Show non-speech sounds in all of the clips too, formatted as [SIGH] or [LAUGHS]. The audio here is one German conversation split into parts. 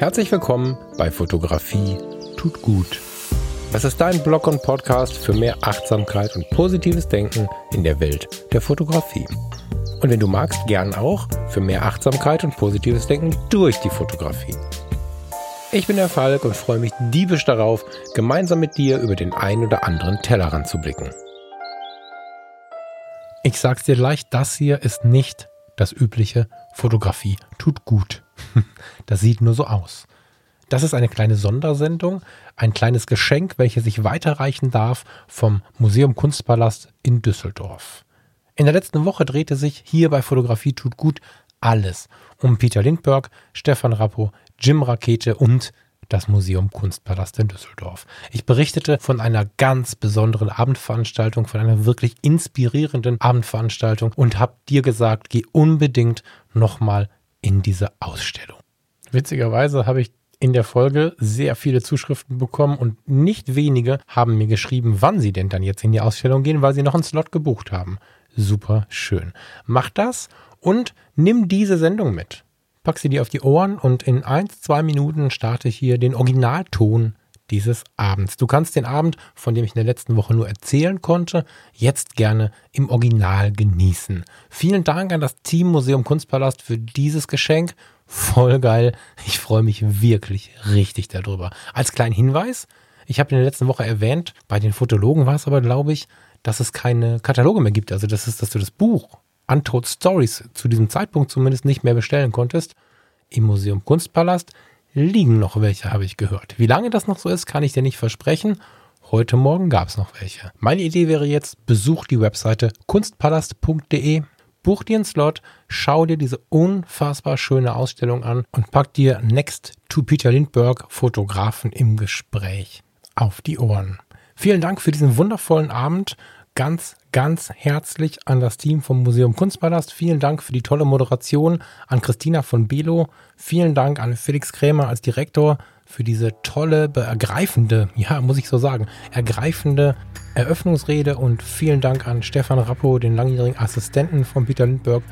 Herzlich willkommen bei Fotografie tut gut. Das ist dein Blog und Podcast für mehr Achtsamkeit und positives Denken in der Welt der Fotografie. Und wenn du magst, gern auch für mehr Achtsamkeit und positives Denken durch die Fotografie. Ich bin der Falk und freue mich diebisch darauf, gemeinsam mit dir über den ein oder anderen Tellerrand zu blicken. Ich sag's dir gleich, das hier ist nicht das übliche Fotografie tut gut. [LAUGHS] Das sieht nur so aus. Das ist eine kleine Sondersendung, ein kleines Geschenk, welches ich weiterreichen darf vom Museum Kunstpalast in Düsseldorf. In der letzten Woche drehte sich hier bei Fotografie tut gut alles um Peter Lindbergh, Stefan Rappo, Jim Rakete und das Museum Kunstpalast in Düsseldorf. Ich berichtete von einer ganz besonderen Abendveranstaltung, von einer wirklich inspirierenden Abendveranstaltung und habe dir gesagt, geh unbedingt nochmal in diese Ausstellung. Witzigerweise habe ich in der Folge sehr viele Zuschriften bekommen und nicht wenige haben mir geschrieben, wann sie denn dann jetzt in die Ausstellung gehen, weil sie noch einen Slot gebucht haben. Super schön. Mach das und nimm diese Sendung mit pack sie dir auf die Ohren und in ein, zwei Minuten starte ich hier den Originalton dieses Abends. Du kannst den Abend, von dem ich in der letzten Woche nur erzählen konnte, jetzt gerne im Original genießen. Vielen Dank an das Team Museum Kunstpalast für dieses Geschenk. Voll geil. Ich freue mich wirklich richtig darüber. Als kleinen Hinweis, ich habe in der letzten Woche erwähnt, bei den Fotologen war es aber, glaube ich, dass es keine Kataloge mehr gibt. Also das ist, dass du das Buch Untold Stories zu diesem Zeitpunkt zumindest nicht mehr bestellen konntest. Im Museum Kunstpalast liegen noch welche, habe ich gehört. Wie lange das noch so ist, kann ich dir nicht versprechen. Heute Morgen gab es noch welche. Meine Idee wäre jetzt, besuch die Webseite kunstpalast.de, buch dir einen Slot, schau dir diese unfassbar schöne Ausstellung an und pack dir Next to Peter Lindbergh Fotografen im Gespräch auf die Ohren. Vielen Dank für diesen wundervollen Abend ganz, ganz herzlich an das Team vom Museum Kunstpalast. Vielen Dank für die tolle Moderation an Christina von Belo. Vielen Dank an Felix Krämer als Direktor für diese tolle, ergreifende, [LAUGHS] ja, muss ich so sagen, ergreifende Eröffnungsrede und vielen Dank an Stefan Rappo, den langjährigen Assistenten von Peter Lindbergh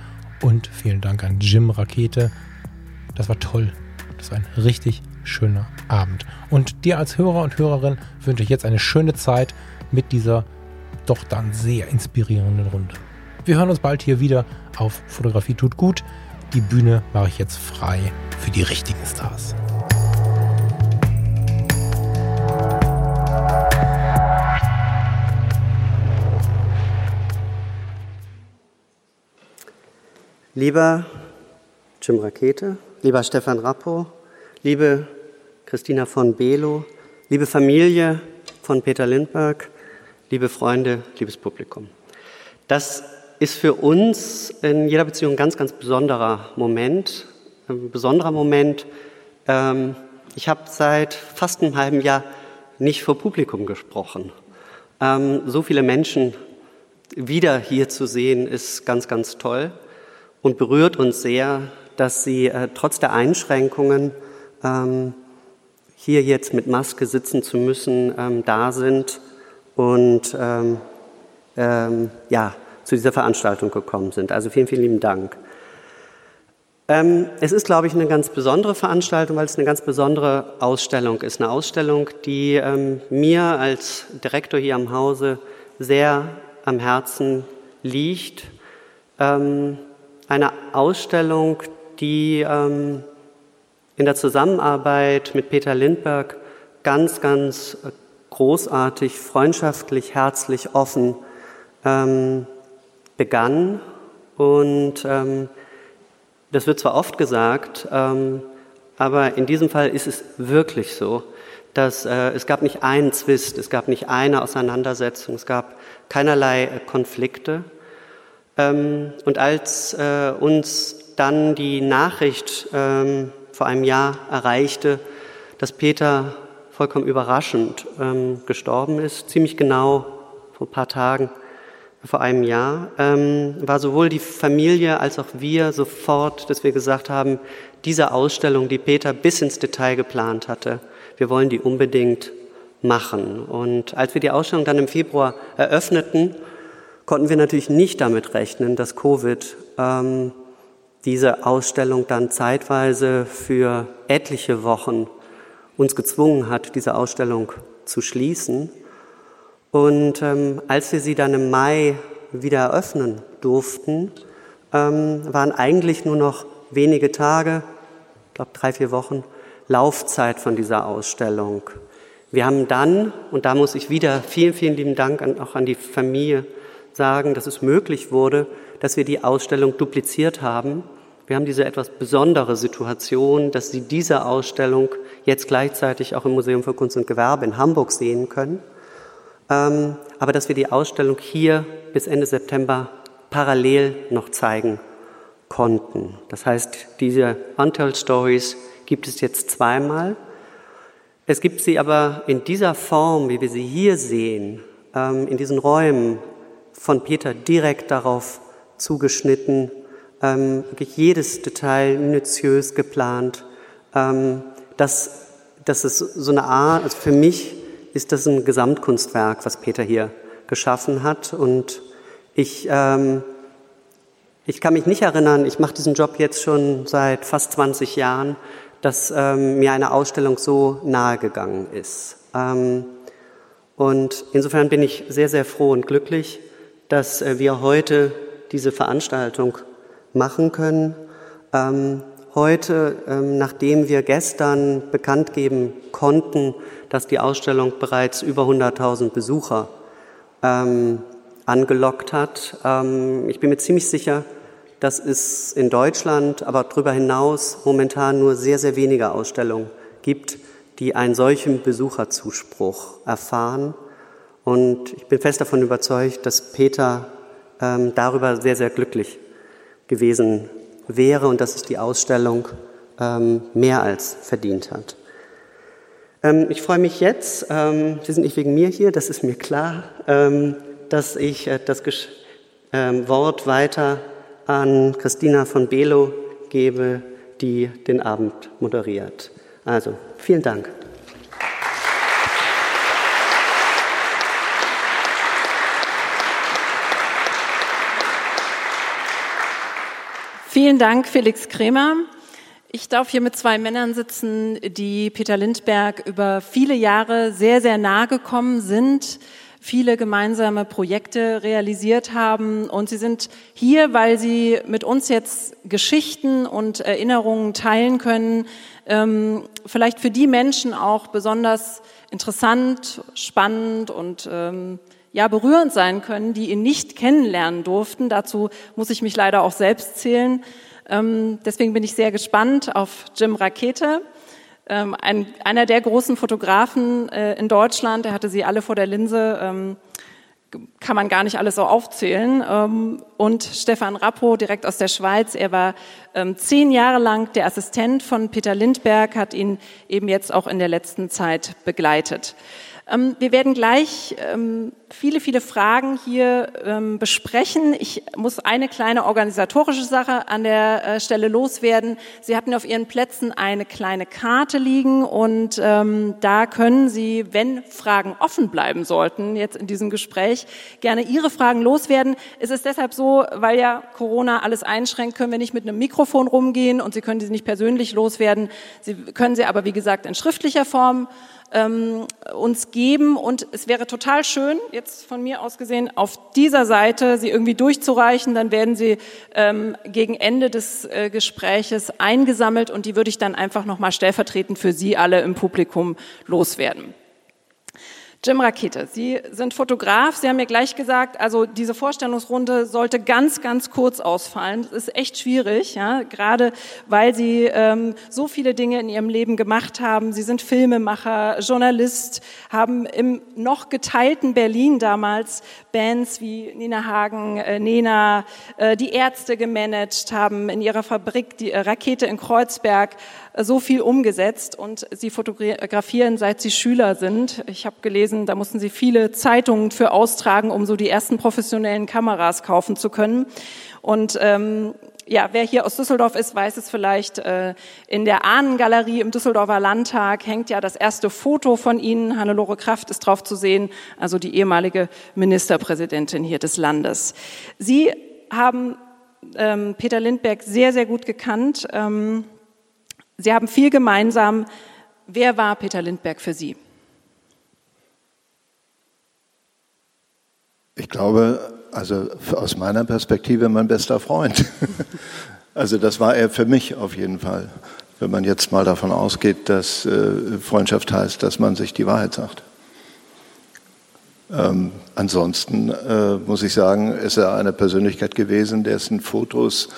und vielen Dank an Jim Rakete. Das war toll. Das war ein richtig schöner Abend. Und dir als Hörer und Hörerin wünsche ich jetzt eine schöne Zeit mit dieser doch dann sehr inspirierenden Runde. Wir hören uns bald hier wieder auf Fotografie tut gut. Die Bühne mache ich jetzt frei für die richtigen Stars. Lieber Jim Rakete, lieber Stefan Rappo, liebe Christina von Belo, liebe Familie von Peter Lindbergh, liebe Freunde, liebes Publikum. Das ist für uns in jeder Beziehung ein ganz, ganz besonderer Moment. Ein besonderer Moment. Ähm, ich habe seit fast einem halben Jahr nicht vor Publikum gesprochen. Ähm, so viele Menschen wieder hier zu sehen, ist ganz, ganz toll und berührt uns sehr, dass Sie äh, trotz der Einschränkungen ähm, hier jetzt mit Maske sitzen zu müssen, da sind und ähm, ähm, ja, zu dieser Veranstaltung gekommen sind. Also vielen, vielen lieben Dank. Ähm, es ist, glaube ich, eine ganz besondere Veranstaltung, weil es eine ganz besondere Ausstellung ist. Eine Ausstellung, die ähm, mir als Direktor hier am Hause sehr am Herzen liegt. Ähm, eine Ausstellung, die ähm, in der Zusammenarbeit mit Peter Lindbergh ganz, ganz großartig, freundschaftlich, herzlich, offen ähm, begann. Und ähm, das wird zwar oft gesagt, ähm, aber in diesem Fall ist es wirklich so, dass äh, es gab nicht einen Zwist, es gab nicht eine Auseinandersetzung, es gab keinerlei äh, Konflikte. Ähm, und als äh, uns dann die Nachricht ähm, vor einem Jahr erreichte, dass Peter vollkommen überraschend ähm, gestorben ist, ziemlich genau vor ein paar Tagen, vor einem Jahr, ähm, war sowohl die Familie als auch wir sofort, dass wir gesagt haben, diese Ausstellung, die Peter bis ins Detail geplant hatte, wir wollen die unbedingt machen. Und als wir die Ausstellung dann im Februar eröffneten, konnten wir natürlich nicht damit rechnen, dass Covid ähm, diese Ausstellung dann zeitweise für etliche Wochen uns gezwungen hat, diese Ausstellung zu schließen. Und ähm, als wir sie dann im Mai wieder eröffnen durften, ähm, waren eigentlich nur noch wenige Tage, ich glaube drei, vier Wochen, Laufzeit von dieser Ausstellung. Wir haben dann, und da muss ich wieder vielen, vielen lieben Dank an, auch an die Familie sagen, dass es möglich wurde, dass wir die Ausstellung dupliziert haben. Wir haben diese etwas besondere Situation, dass Sie diese Ausstellung jetzt gleichzeitig auch im Museum für Kunst und Gewerbe in Hamburg sehen können, ähm, aber dass wir die Ausstellung hier bis Ende September parallel noch zeigen konnten. Das heißt, diese Untold Stories gibt es jetzt zweimal. Es gibt sie aber in dieser Form, wie wir sie hier sehen, ähm, in diesen Räumen von Peter direkt darauf zugeschnitten, ähm, wirklich jedes Detail minutiös geplant. Ähm, das, das ist so eine Art, also für mich ist das ein Gesamtkunstwerk, was Peter hier geschaffen hat. Und ich, ähm, ich kann mich nicht erinnern, ich mache diesen Job jetzt schon seit fast 20 Jahren, dass ähm, mir eine Ausstellung so nahe gegangen ist. Ähm, und insofern bin ich sehr, sehr froh und glücklich, dass äh, wir heute diese Veranstaltung machen können. Ähm, heute, ähm, nachdem wir gestern bekannt geben konnten, dass die Ausstellung bereits über 100.000 Besucher ähm, angelockt hat, ähm, ich bin mir ziemlich sicher, dass es in Deutschland, aber darüber hinaus momentan nur sehr, sehr wenige Ausstellungen gibt, die einen solchen Besucherzuspruch erfahren. Und ich bin fest davon überzeugt, dass Peter ähm, darüber sehr, sehr glücklich gewesen wäre und dass es die Ausstellung ähm, mehr als verdient hat. Ähm, ich freue mich jetzt, ähm, Sie sind nicht wegen mir hier, das ist mir klar, ähm, dass ich äh, das Gesch ähm, Wort weiter an Christina von Belo gebe, die den Abend moderiert. Also, vielen Dank. Vielen Dank, Felix Kremer. Ich darf hier mit zwei Männern sitzen, die Peter Lindberg über viele Jahre sehr, sehr nahe gekommen sind viele gemeinsame Projekte realisiert haben. Und sie sind hier, weil sie mit uns jetzt Geschichten und Erinnerungen teilen können, ähm, vielleicht für die Menschen auch besonders interessant, spannend und ähm, ja berührend sein können, die ihn nicht kennenlernen durften. Dazu muss ich mich leider auch selbst zählen. Ähm, deswegen bin ich sehr gespannt auf Jim Rakete. Ähm, ein, einer der großen Fotografen äh, in Deutschland, der hatte sie alle vor der Linse, ähm, kann man gar nicht alles so aufzählen. Ähm, und Stefan Rappo, direkt aus der Schweiz, er war ähm, zehn Jahre lang der Assistent von Peter Lindberg, hat ihn eben jetzt auch in der letzten Zeit begleitet. Ähm, wir werden gleich ähm, viele, viele Fragen hier ähm, besprechen. Ich muss eine kleine organisatorische Sache an der äh, Stelle loswerden. Sie hatten auf Ihren Plätzen eine kleine Karte liegen und da können Sie, wenn Fragen offen bleiben sollten, jetzt in diesem Gespräch, gerne Ihre Fragen loswerden. Es ist deshalb so, weil ja Corona alles einschränkt, können wir nicht mit einem Mikrofon rumgehen und Sie können diese nicht persönlich loswerden. Sie können sie aber, wie gesagt, in schriftlicher Form ähm, uns geben. Und es wäre total schön, jetzt von mir aus gesehen, auf dieser Seite sie irgendwie durchzureichen. Dann werden sie ähm, gegen Ende des äh, Gespräches eingesammelt und die würde ich dann einfach nochmal stellvertretend für Sie alle im Publikum loswerden. Jim Rakete, Sie sind Fotograf. Sie haben mir gleich gesagt, also diese Vorstellungsrunde sollte ganz, ganz kurz ausfallen. Das ist echt schwierig, ja, gerade weil Sie ähm, so viele Dinge in Ihrem Leben gemacht haben. Sie sind Filmemacher, Journalist, haben im noch geteilten Berlin damals Bands wie Nina Hagen, äh, Nena, äh, die Ärzte gemanagt, haben in ihrer Fabrik die äh, Rakete in Kreuzberg äh, so viel umgesetzt und sie fotografieren, seit sie Schüler sind. Ich habe gelesen, da mussten sie viele Zeitungen für austragen, um so die ersten professionellen Kameras kaufen zu können. Und ähm, ja, wer hier aus Düsseldorf ist, weiß es vielleicht. Äh, in der Ahnengalerie im Düsseldorfer Landtag hängt ja das erste Foto von Ihnen. Hannelore Kraft ist drauf zu sehen, also die ehemalige Ministerpräsidentin hier des Landes. Sie haben ähm, Peter Lindbergh sehr, sehr gut gekannt. Ähm, Sie haben viel gemeinsam. Wer war Peter Lindbergh für Sie? Ich glaube, also aus meiner Perspektive mein bester Freund. [LAUGHS] Also das war er für mich auf jeden Fall, wenn man jetzt mal davon ausgeht, dass äh, Freundschaft heißt, dass man sich die Wahrheit sagt. Ähm, ansonsten äh, muss ich sagen, ist er eine Persönlichkeit gewesen, dessen Fotos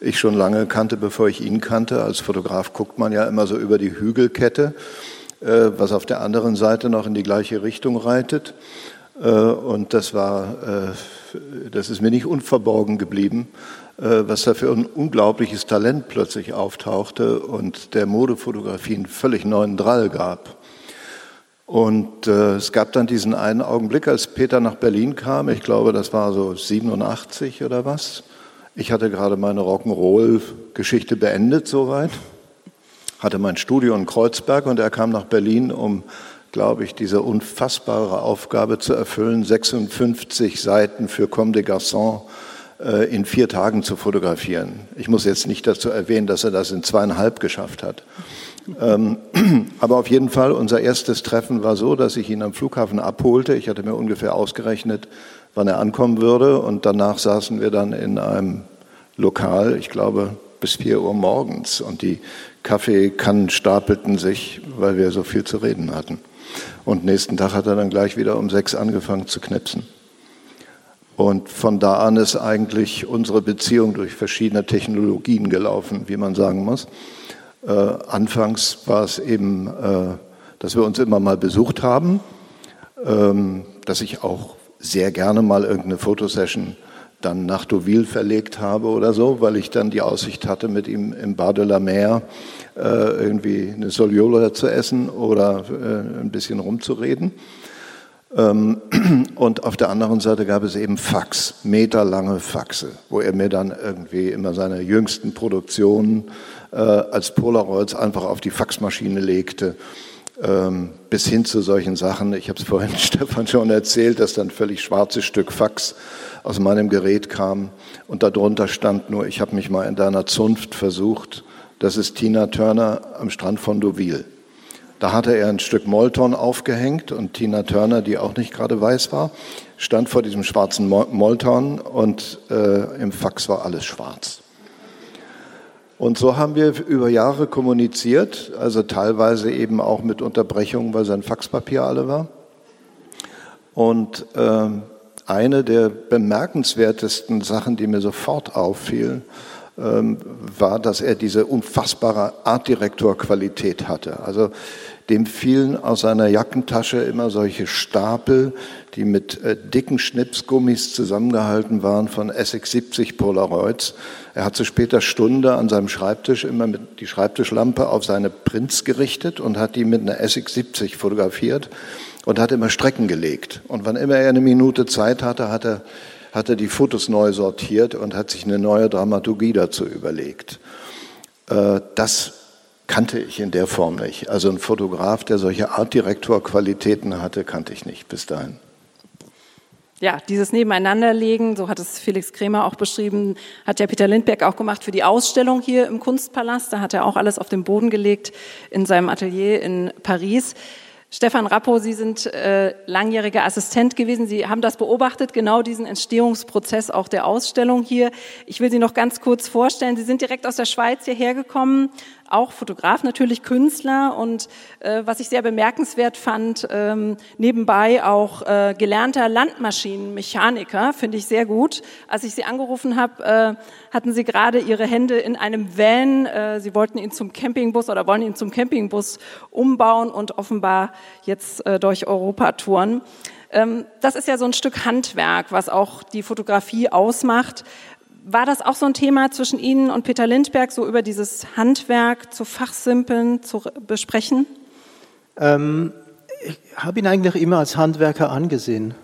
ich schon lange kannte, bevor ich ihn kannte. Als Fotograf guckt man ja immer so über die Hügelkette, äh, was auf der anderen Seite noch in die gleiche Richtung reitet. Äh, und das war, äh, das ist mir nicht unverborgen geblieben, äh, was da für ein unglaubliches Talent plötzlich auftauchte und der Modefotografie einen völlig neuen Drall gab. Und es gab dann diesen einen Augenblick, als Peter nach Berlin kam, ich glaube, das war so 87 oder was. Ich hatte gerade meine Rock'n'Roll-Geschichte beendet soweit, hatte mein Studio in Kreuzberg und er kam nach Berlin, um glaube ich, diese unfassbare Aufgabe zu erfüllen, 56 Seiten für Comme des Garçons äh, in vier Tagen zu fotografieren. Ich muss jetzt nicht dazu erwähnen, dass er das in zweieinhalb geschafft hat. Ähm, [CLEARS THROAT] aber auf jeden Fall, unser erstes Treffen war so, dass ich ihn am Flughafen abholte. Ich hatte mir ungefähr ausgerechnet, wann er ankommen würde. Und danach saßen wir dann in einem Lokal, ich glaube, bis vier Uhr morgens. Und die Kaffeekannen stapelten sich, weil wir so viel zu reden hatten. Und nächsten Tag hat er dann gleich wieder um sechs angefangen zu knipsen. Und von da an ist eigentlich unsere Beziehung durch verschiedene Technologien gelaufen, wie man sagen muss. Äh, anfangs war es eben, äh, dass wir uns immer mal besucht haben, ähm, dass ich auch sehr gerne mal irgendeine Fotosession dann nach Deauville verlegt habe oder so, weil ich dann die Aussicht hatte, mit ihm im Bar de la Mer äh, irgendwie eine Soliola zu essen oder äh, ein bisschen rumzureden. Ähm, [CLEARS THROAT] und auf der anderen Seite gab es eben Fax, meterlange Faxe, wo er mir dann irgendwie immer seine jüngsten Produktionen äh, als Polaroids einfach auf die Faxmaschine legte bis hin zu solchen Sachen. Ich habe es vorhin [LAUGHS] Stefan schon erzählt, dass dann völlig schwarzes Stück Fax aus meinem Gerät kam und darunter stand nur, ich habe mich mal in deiner Zunft versucht. Das ist Tina Turner am Strand von Deauville. Da hatte er ein Stück Molton aufgehängt und Tina Turner, die auch nicht gerade weiß war, stand vor diesem schwarzen Molton und äh, im Fax war alles schwarz. Und so haben wir über Jahre kommuniziert, also teilweise eben auch mit Unterbrechungen, weil sein Faxpapier alle war. Und äh, eine der bemerkenswertesten Sachen, die mir sofort auffiel, ähm, war, dass er diese unfassbare Artdirektor-Qualität hatte. Also dem fielen aus seiner Jackentasche immer solche Stapel, die mit äh, dicken Schnipsgummis zusammengehalten waren von SX70 Polaroids. Er hat zu später Stunde an seinem Schreibtisch immer mit die Schreibtischlampe auf seine Prints gerichtet und hat die mit einer SX70 fotografiert und hat immer Strecken gelegt. Und wann immer er eine Minute Zeit hatte, hat er, hat er die Fotos neu sortiert und hat sich eine neue Dramaturgie dazu überlegt. Äh, das kannte ich in der Form nicht. Also ein Fotograf, der solche Artdirektor-Qualitäten hatte, kannte ich nicht bis dahin. Ja, dieses Nebeneinanderlegen, so hat es Felix Kremer auch beschrieben, hat ja Peter Lindbergh auch gemacht für die Ausstellung hier im Kunstpalast. Da hat er auch alles auf den Boden gelegt in seinem Atelier in Paris. Stefan Rappo, Sie sind äh, langjähriger Assistent gewesen. Sie haben das beobachtet, genau diesen Entstehungsprozess auch der Ausstellung hier. Ich will Sie noch ganz kurz vorstellen. Sie sind direkt aus der Schweiz hierher gekommen, auch Fotograf, natürlich Künstler und äh, was ich sehr bemerkenswert fand, ähm, nebenbei auch äh, gelernter Landmaschinenmechaniker, finde ich sehr gut. Als ich Sie angerufen habe, äh, hatten Sie gerade Ihre Hände in einem Van. Äh, Sie wollten ihn zum Campingbus oder wollen ihn zum Campingbus umbauen und offenbar jetzt äh, durch Europa touren. Ähm, das ist ja so ein Stück Handwerk, was auch die Fotografie ausmacht. War das auch so ein Thema zwischen Ihnen und Peter Lindberg, so über dieses Handwerk zu fachsimpeln, zu besprechen? Ähm, ich habe ihn eigentlich immer als Handwerker angesehen.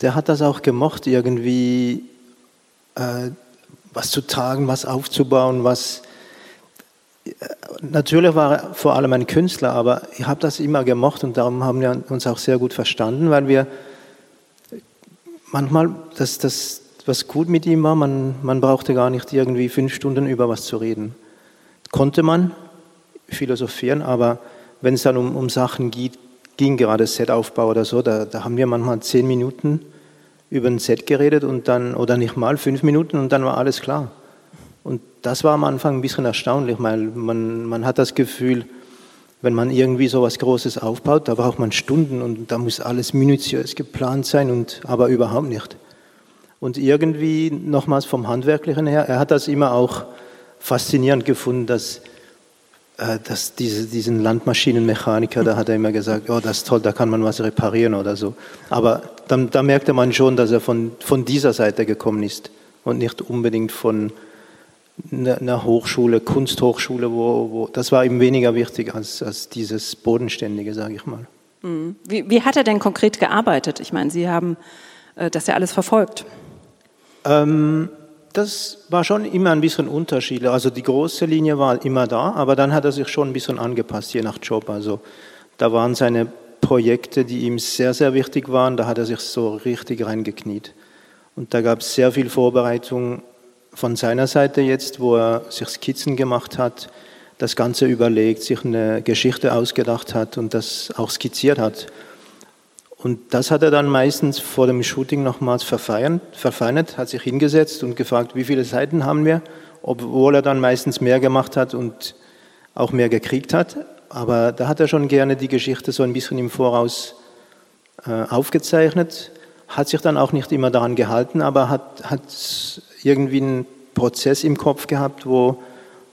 Der hat das auch gemocht, irgendwie äh, was zu tragen, was aufzubauen, was. Natürlich war er vor allem ein Künstler, aber ich habe das immer gemocht und darum haben wir uns auch sehr gut verstanden, weil wir manchmal das, das was gut mit ihm war, man, man brauchte gar nicht irgendwie fünf Stunden über was zu reden. Konnte man philosophieren, aber wenn es dann um, um Sachen geht, ging, gerade Setaufbau oder so, da, da haben wir manchmal zehn Minuten über ein Set geredet und dann, oder nicht mal fünf Minuten und dann war alles klar. Das war am Anfang ein bisschen erstaunlich, weil man, man hat das Gefühl, wenn man irgendwie so was Großes aufbaut, da braucht man Stunden und da muss alles minutiös geplant sein und aber überhaupt nicht. Und irgendwie, nochmals vom Handwerklichen her, er hat das immer auch faszinierend gefunden, dass, äh, dass diese, diesen Landmaschinenmechaniker, da hat er immer gesagt, oh, das ist toll, da kann man was reparieren oder so. Aber dann, da merkte man schon, dass er von, von dieser Seite gekommen ist und nicht unbedingt von einer Hochschule, Kunsthochschule, wo, wo das war ihm weniger wichtig als, als dieses Bodenständige, sage ich mal. Mhm. Wie, wie, hat er denn konkret gearbeitet? Ich meine, Sie haben äh, das ja alles verfolgt. Ähm, das war schon immer ein bisschen unterschiedlich. Also die große Linie war immer da, aber dann hat er sich schon ein bisschen angepasst, je nach Job. Also da waren seine Projekte, die ihm sehr, sehr wichtig waren, da hat er sich so richtig reingekniet. Und da gab es sehr viel Vorbereitung von seiner Seite jetzt, wo er sich Skizzen gemacht hat, das Ganze überlegt, sich eine Geschichte ausgedacht hat und das auch skizziert hat. Und das hat er dann meistens vor dem Shooting nochmals verfeinert, hat sich hingesetzt und gefragt, wie viele Seiten haben wir, obwohl er dann meistens mehr gemacht hat und auch mehr gekriegt hat. Aber da hat er schon gerne die Geschichte so ein bisschen im Voraus äh, aufgezeichnet, hat sich dann auch nicht immer daran gehalten, aber hat, hat irgendwie einen Prozess im Kopf gehabt, wo,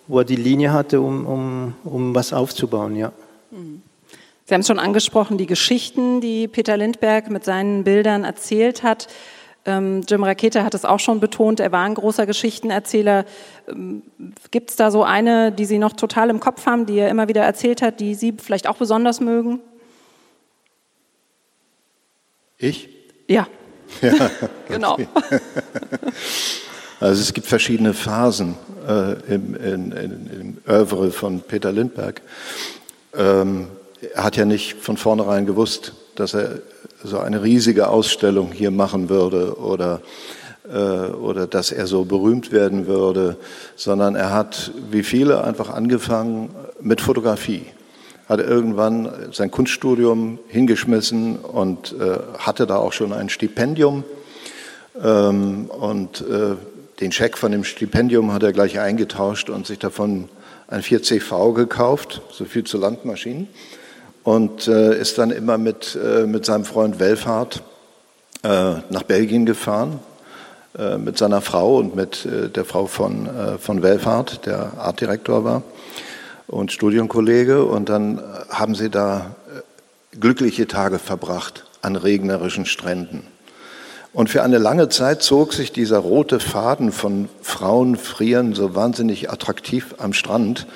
wo er die Linie hatte, um, um, um was aufzubauen. Ja. Mhm. Sie haben es schon angesprochen, die Geschichten, die Peter Lindberg mit seinen Bildern erzählt hat. Ähm, Jim Rakete hat es auch schon betont, er war ein großer Geschichtenerzähler. Ähm, Gibt es da so eine, die Sie noch total im Kopf haben, die er immer wieder erzählt hat, die Sie vielleicht auch besonders mögen? Ich? Ja. Ja, [LAUGHS] genau. [LAUGHS] Also es gibt verschiedene Phasen äh, im, in, in, im Oeuvre von Peter Lindberg. Ähm, er hat ja nicht von vornherein gewusst, dass er so eine riesige Ausstellung hier machen würde oder, äh, oder dass er so berühmt werden würde, sondern er hat, wie viele, einfach angefangen mit Fotografie. Hat irgendwann sein Kunststudium hingeschmissen und äh, hatte da auch schon ein Stipendium. Ähm, und äh, den Scheck von dem Stipendium hat er gleich eingetauscht und sich davon ein 4CV gekauft, so viel zu Landmaschinen und äh, ist dann immer mit, äh, mit seinem Freund Welfahrt äh, nach Belgien gefahren, äh, mit seiner Frau und mit äh, der Frau von, äh, von Welfahrt, der Artdirektor war und Studienkollege. Und dann haben sie da glückliche Tage verbracht an regnerischen Stränden. Und für eine lange Zeit zog sich dieser rote Faden von Frauen frieren so wahnsinnig attraktiv am Strand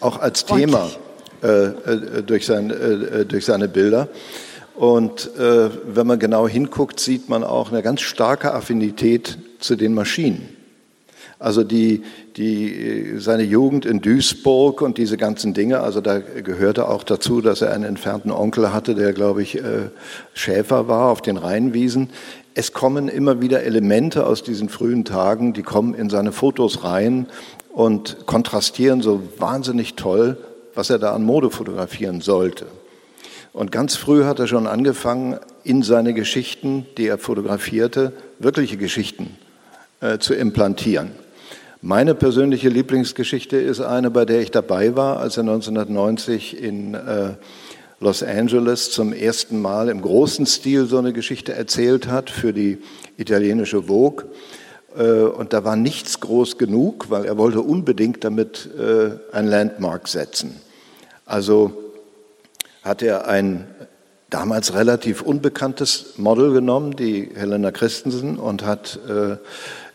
auch als Thema äh, äh, durch, sein, äh, durch seine Bilder. Und äh, wenn man genau hinguckt, sieht man auch eine ganz starke Affinität zu den Maschinen. Also die, die, seine Jugend in Duisburg und diese ganzen Dinge, also da gehörte auch dazu, dass er einen entfernten Onkel hatte, der, glaube ich, äh, Schäfer war auf den Rheinwiesen. Es kommen immer wieder Elemente aus diesen frühen Tagen, die kommen in seine Fotos rein und kontrastieren so wahnsinnig toll was er da an Mode fotografieren sollte. Und ganz früh hat er schon angefangen, in seine Geschichten, die er fotografierte, wirkliche Geschichten äh, zu implantieren. Meine persönliche Lieblingsgeschichte ist eine, bei der ich dabei war, als er 1990 in äh, Los Angeles zum ersten Mal im großen Stil so eine Geschichte erzählt hat für die italienische Vogue. Äh, und da war nichts groß genug, weil er wollte unbedingt damit äh, ein Landmark setzen. Also hat er ein damals relativ unbekanntes Model genommen, die Helena Christensen, und hat äh,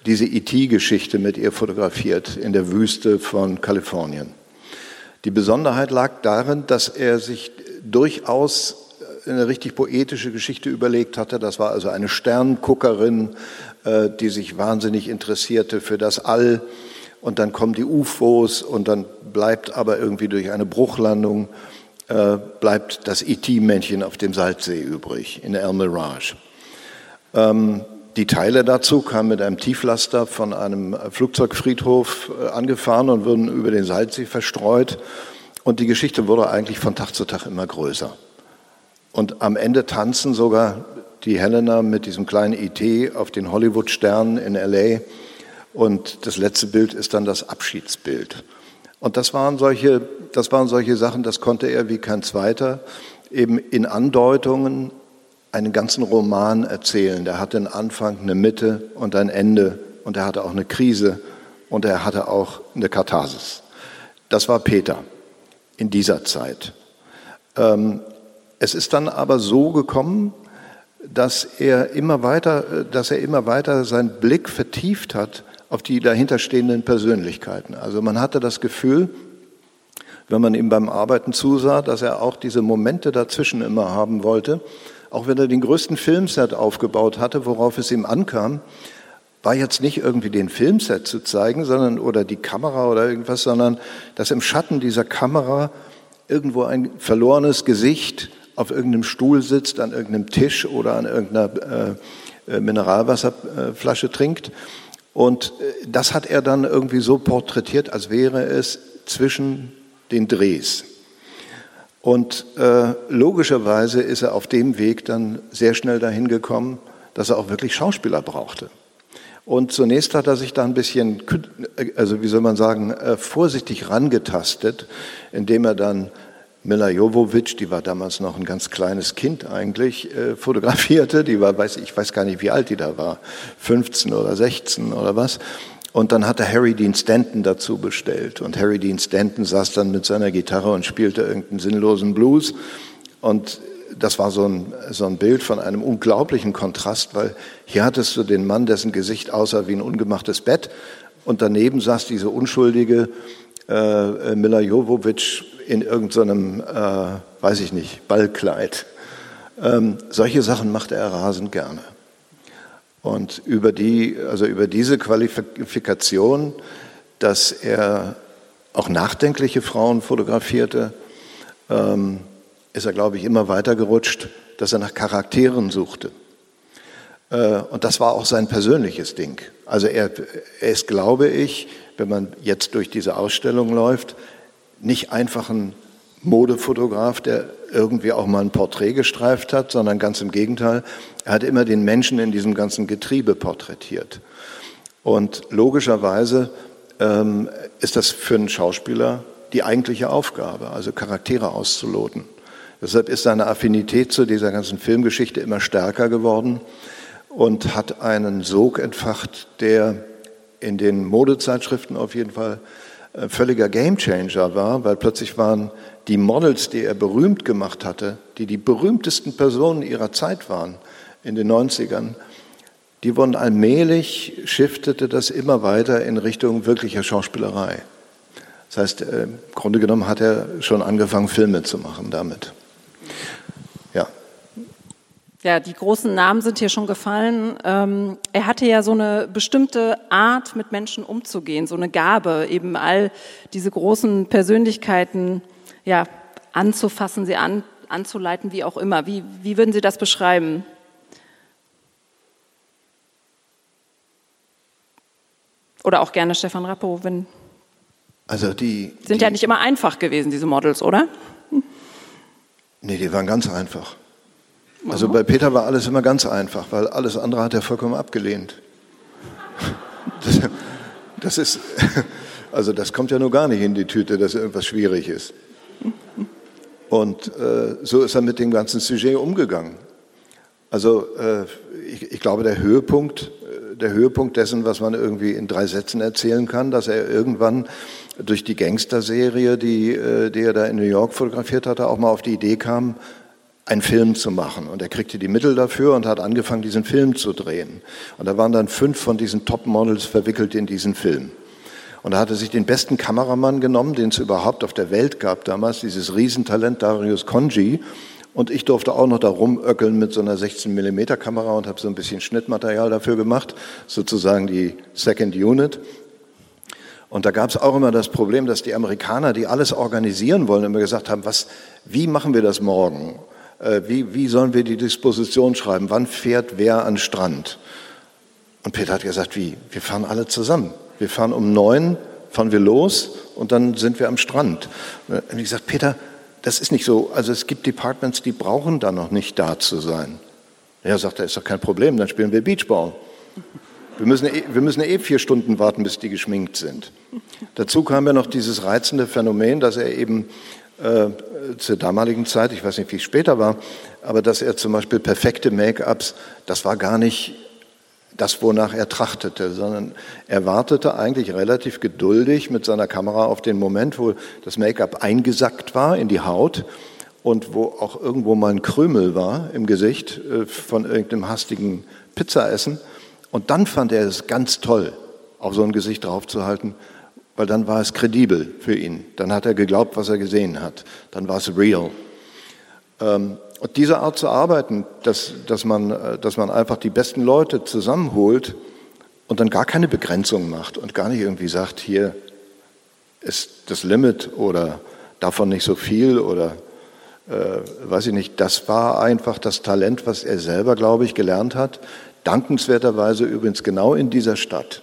diese ET-Geschichte mit ihr fotografiert in der Wüste von Kalifornien. Die Besonderheit lag darin, dass er sich durchaus eine richtig poetische Geschichte überlegt hatte. Das war also eine Sternguckerin, äh, die sich wahnsinnig interessierte für das All und dann kommen die UFOs und dann bleibt aber irgendwie durch eine Bruchlandung äh, bleibt das ET-Männchen auf dem Salzsee übrig, in El Mirage. Ähm, die Teile dazu kamen mit einem Tieflaster von einem Flugzeugfriedhof äh, angefahren und wurden über den Salzsee verstreut. Und die Geschichte wurde eigentlich von Tag zu Tag immer größer. Und am Ende tanzen sogar die Helena mit diesem kleinen IT auf den Hollywood-Sternen in LA. Und das letzte Bild ist dann das Abschiedsbild. Und das waren solche, das waren solche Sachen, das konnte er wie kein zweiter eben in Andeutungen einen ganzen Roman erzählen. Der hatte einen Anfang, eine Mitte und ein Ende. Und er hatte auch eine Krise und er hatte auch eine Katharsis. Das war Peter in dieser Zeit. Ähm, es ist dann aber so gekommen, dass er immer weiter, dass er immer weiter seinen Blick vertieft hat auf die dahinterstehenden Persönlichkeiten. Also man hatte das Gefühl, wenn man ihm beim Arbeiten zusah, dass er auch diese Momente dazwischen immer haben wollte, auch wenn er den größten Filmset aufgebaut hatte, worauf es ihm ankam, war jetzt nicht irgendwie den Filmset zu zeigen, sondern oder die Kamera oder irgendwas, sondern dass im Schatten dieser Kamera irgendwo ein verlorenes Gesicht auf irgendeinem Stuhl sitzt, an irgendeinem Tisch oder an irgendeiner äh, äh Mineralwasserflasche trinkt. Und äh, das hat er dann irgendwie so porträtiert, als wäre es zwischen den Drehs. Und äh, logischerweise ist er auf dem Weg dann sehr schnell dahin gekommen, dass er auch wirklich Schauspieler brauchte. Und zunächst hat er sich da ein bisschen, also wie soll man sagen, äh, vorsichtig rangetastet, indem er dann Mila Jovovic, die war damals noch ein ganz kleines Kind eigentlich, äh, fotografierte. Die war, weiß, ich weiß gar nicht, wie alt die da war, 15 oder 16 oder was. Und dann hat er Harry Dean Stanton dazu bestellt. Und Harry Dean Stanton saß dann mit seiner Gitarre und spielte irgendeinen sinnlosen Blues. Und das war so ein, so ein Bild von einem unglaublichen Kontrast, weil hier hattest du den Mann, dessen Gesicht aussah wie ein ungemachtes Bett. Und daneben saß diese unschuldige äh, Mila Jovovic in irgendeinem, äh, weiß ich nicht, Ballkleid. Ähm, solche Sachen machte er rasend gerne. Und über, die, also über diese Qualifikation, dass er auch nachdenkliche Frauen fotografierte, ähm, ist er, glaube ich, immer weiter gerutscht, dass er nach Charakteren suchte. Äh, und das war auch sein persönliches Ding. Also er, er ist, glaube ich, wenn man jetzt durch diese Ausstellung läuft, nicht einfach ein Modefotograf, der irgendwie auch mal ein Porträt gestreift hat, sondern ganz im Gegenteil, er hat immer den Menschen in diesem ganzen Getriebe porträtiert. Und logischerweise ähm, ist das für einen Schauspieler die eigentliche Aufgabe, also Charaktere auszuloten. Deshalb ist seine Affinität zu dieser ganzen Filmgeschichte immer stärker geworden und hat einen Sog entfacht, der in den Modezeitschriften auf jeden Fall äh, völliger Gamechanger war, weil plötzlich waren die Models, die er berühmt gemacht hatte, die die berühmtesten Personen ihrer Zeit waren in den 90ern, die wurden allmählich, shiftete das immer weiter in Richtung wirklicher Schauspielerei. Das heißt, äh, im Grunde genommen hat er schon angefangen, Filme zu machen damit. Ja. Die großen Namen sind hier schon gefallen. Ähm, er hatte ja so eine bestimmte Art, mit Menschen umzugehen, so eine Gabe, eben all diese großen Persönlichkeiten ja, anzufassen, sie an, anzuleiten, wie auch immer. Wie, wie würden Sie das beschreiben? Oder auch gerne Stefan Rappo, wenn. Also die. Sind die, ja nicht immer einfach gewesen, diese Models, oder? Nee, die waren ganz einfach. Also bei Peter war alles immer ganz einfach, weil alles andere hat er vollkommen abgelehnt. Das, das ist, also das kommt ja nur gar nicht in die Tüte, dass irgendwas schwierig ist. Und äh, so ist er mit dem ganzen Sujet umgegangen. Also äh, ich, ich, glaube, der Höhepunkt, äh, der Höhepunkt dessen, was man irgendwie in drei Sätzen erzählen kann, dass er irgendwann durch die Gangster-Serie, die, äh, die er da in New York fotografiert hatte, auch mal auf die Idee kam, einen Film zu machen. Und er kriegte die Mittel dafür und hat angefangen, diesen Film zu drehen. Und da waren dann fünf von diesen Top-Models verwickelt in diesen Film. Und da hat er sich den besten Kameramann genommen, den es überhaupt auf der Welt gab damals, dieses Riesentalent Darius Conji. Und ich durfte auch noch da rumöckeln mit so einer 16 mm Kamera und habe so ein bisschen Schnittmaterial dafür gemacht, sozusagen die Second Unit. Und da gab es auch immer das Problem, dass die Amerikaner, die alles organisieren wollen, immer gesagt haben, was, wie machen wir das morgen? Äh, wie, wie sollen wir die Disposition schreiben? Wann fährt wer an Strand? Und Peter hat gesagt, wie? Wir fahren alle zusammen. Wir fahren um neun, fahren wir los und dann sind wir am Strand. Und ich gesagt, Peter, das ist nicht so. Also es gibt Departments, die brauchen da noch nicht da zu sein. Ja, sagt er, ist doch kein Problem, dann spielen wir Beachball. Wir müssen, eh, wir müssen eh vier Stunden warten, bis die geschminkt sind. Dazu kam ja noch dieses reizende Phänomen, dass er eben äh, zur damaligen Zeit, ich weiß nicht, wie es später war, aber dass er zum Beispiel perfekte Make-ups, das war gar nicht das, wonach er trachtete, sondern er wartete eigentlich relativ geduldig mit seiner Kamera auf den Moment, wo das Make-up eingesackt war in die Haut und wo auch irgendwo mal ein Krümel war im Gesicht äh, von irgendeinem hastigen Pizzaessen. Und dann fand er es ganz toll, auf so ein Gesicht draufzuhalten, weil dann war es kredibel für ihn. Dann hat er geglaubt, was er gesehen hat. Dann war es real. Ähm, und diese Art zu arbeiten, dass, dass, man, äh, dass man einfach die besten Leute zusammenholt und dann gar keine Begrenzung macht und gar nicht irgendwie sagt, hier ist das Limit oder davon nicht so viel oder äh, weiß ich nicht, das war einfach das Talent, was er selber, glaube ich, gelernt hat. Dankenswerterweise übrigens genau in dieser Stadt.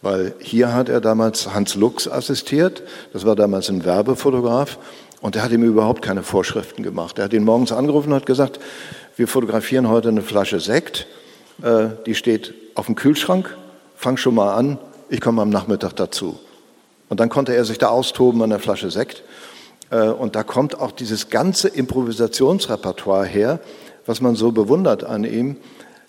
Weil hier hat er damals Hans Lux assistiert, das war damals ein Werbefotograf, und er hat ihm überhaupt keine Vorschriften gemacht. Er hat ihn morgens angerufen und hat gesagt, wir fotografieren heute eine Flasche Sekt, äh, die steht auf dem Kühlschrank, fang schon mal an, ich komme am Nachmittag dazu. Und dann konnte er sich da austoben an der Flasche Sekt. Äh, und da kommt auch dieses ganze Improvisationsrepertoire her, was man so bewundert an ihm,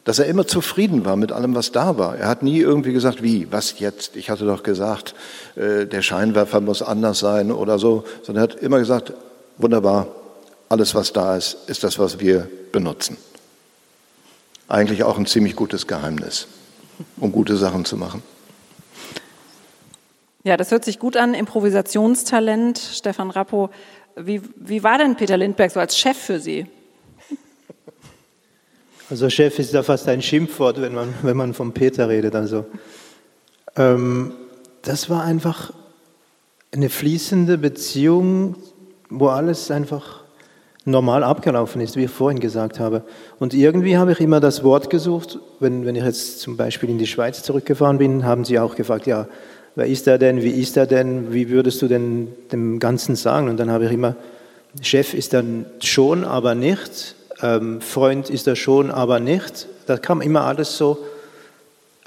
dass er immer zufrieden war mit allem, was da war. Er hat nie irgendwie gesagt, wie, was jetzt? Ich hatte doch gesagt, äh, der Scheinwerfer muss anders sein oder so, sondern er hat immer gesagt, wunderbar, alles, was da ist, ist das, was wir benutzen. Eigentlich auch ein ziemlich gutes Geheimnis, um gute Sachen zu machen. Ja, das hört sich gut an. Improvisationstalent. Stefan Rappo, wie, wie war denn Peter Lindberg so als Chef für Sie? Also Chef ist da fast ein Schimpfwort, wenn man, wenn man von Peter redet. Also ähm, das war einfach eine fließende Beziehung, wo alles einfach normal abgelaufen ist, wie ich vorhin gesagt habe. Und irgendwie habe ich immer das Wort gesucht. Wenn, wenn ich jetzt zum Beispiel in die Schweiz zurückgefahren bin, haben sie auch gefragt, ja, wer ist er denn, wie ist er denn, wie würdest du denn dem Ganzen sagen? Und dann habe ich immer, Chef ist dann schon, aber nicht ähm, Freund ist er schon, aber nicht. Da kam immer alles so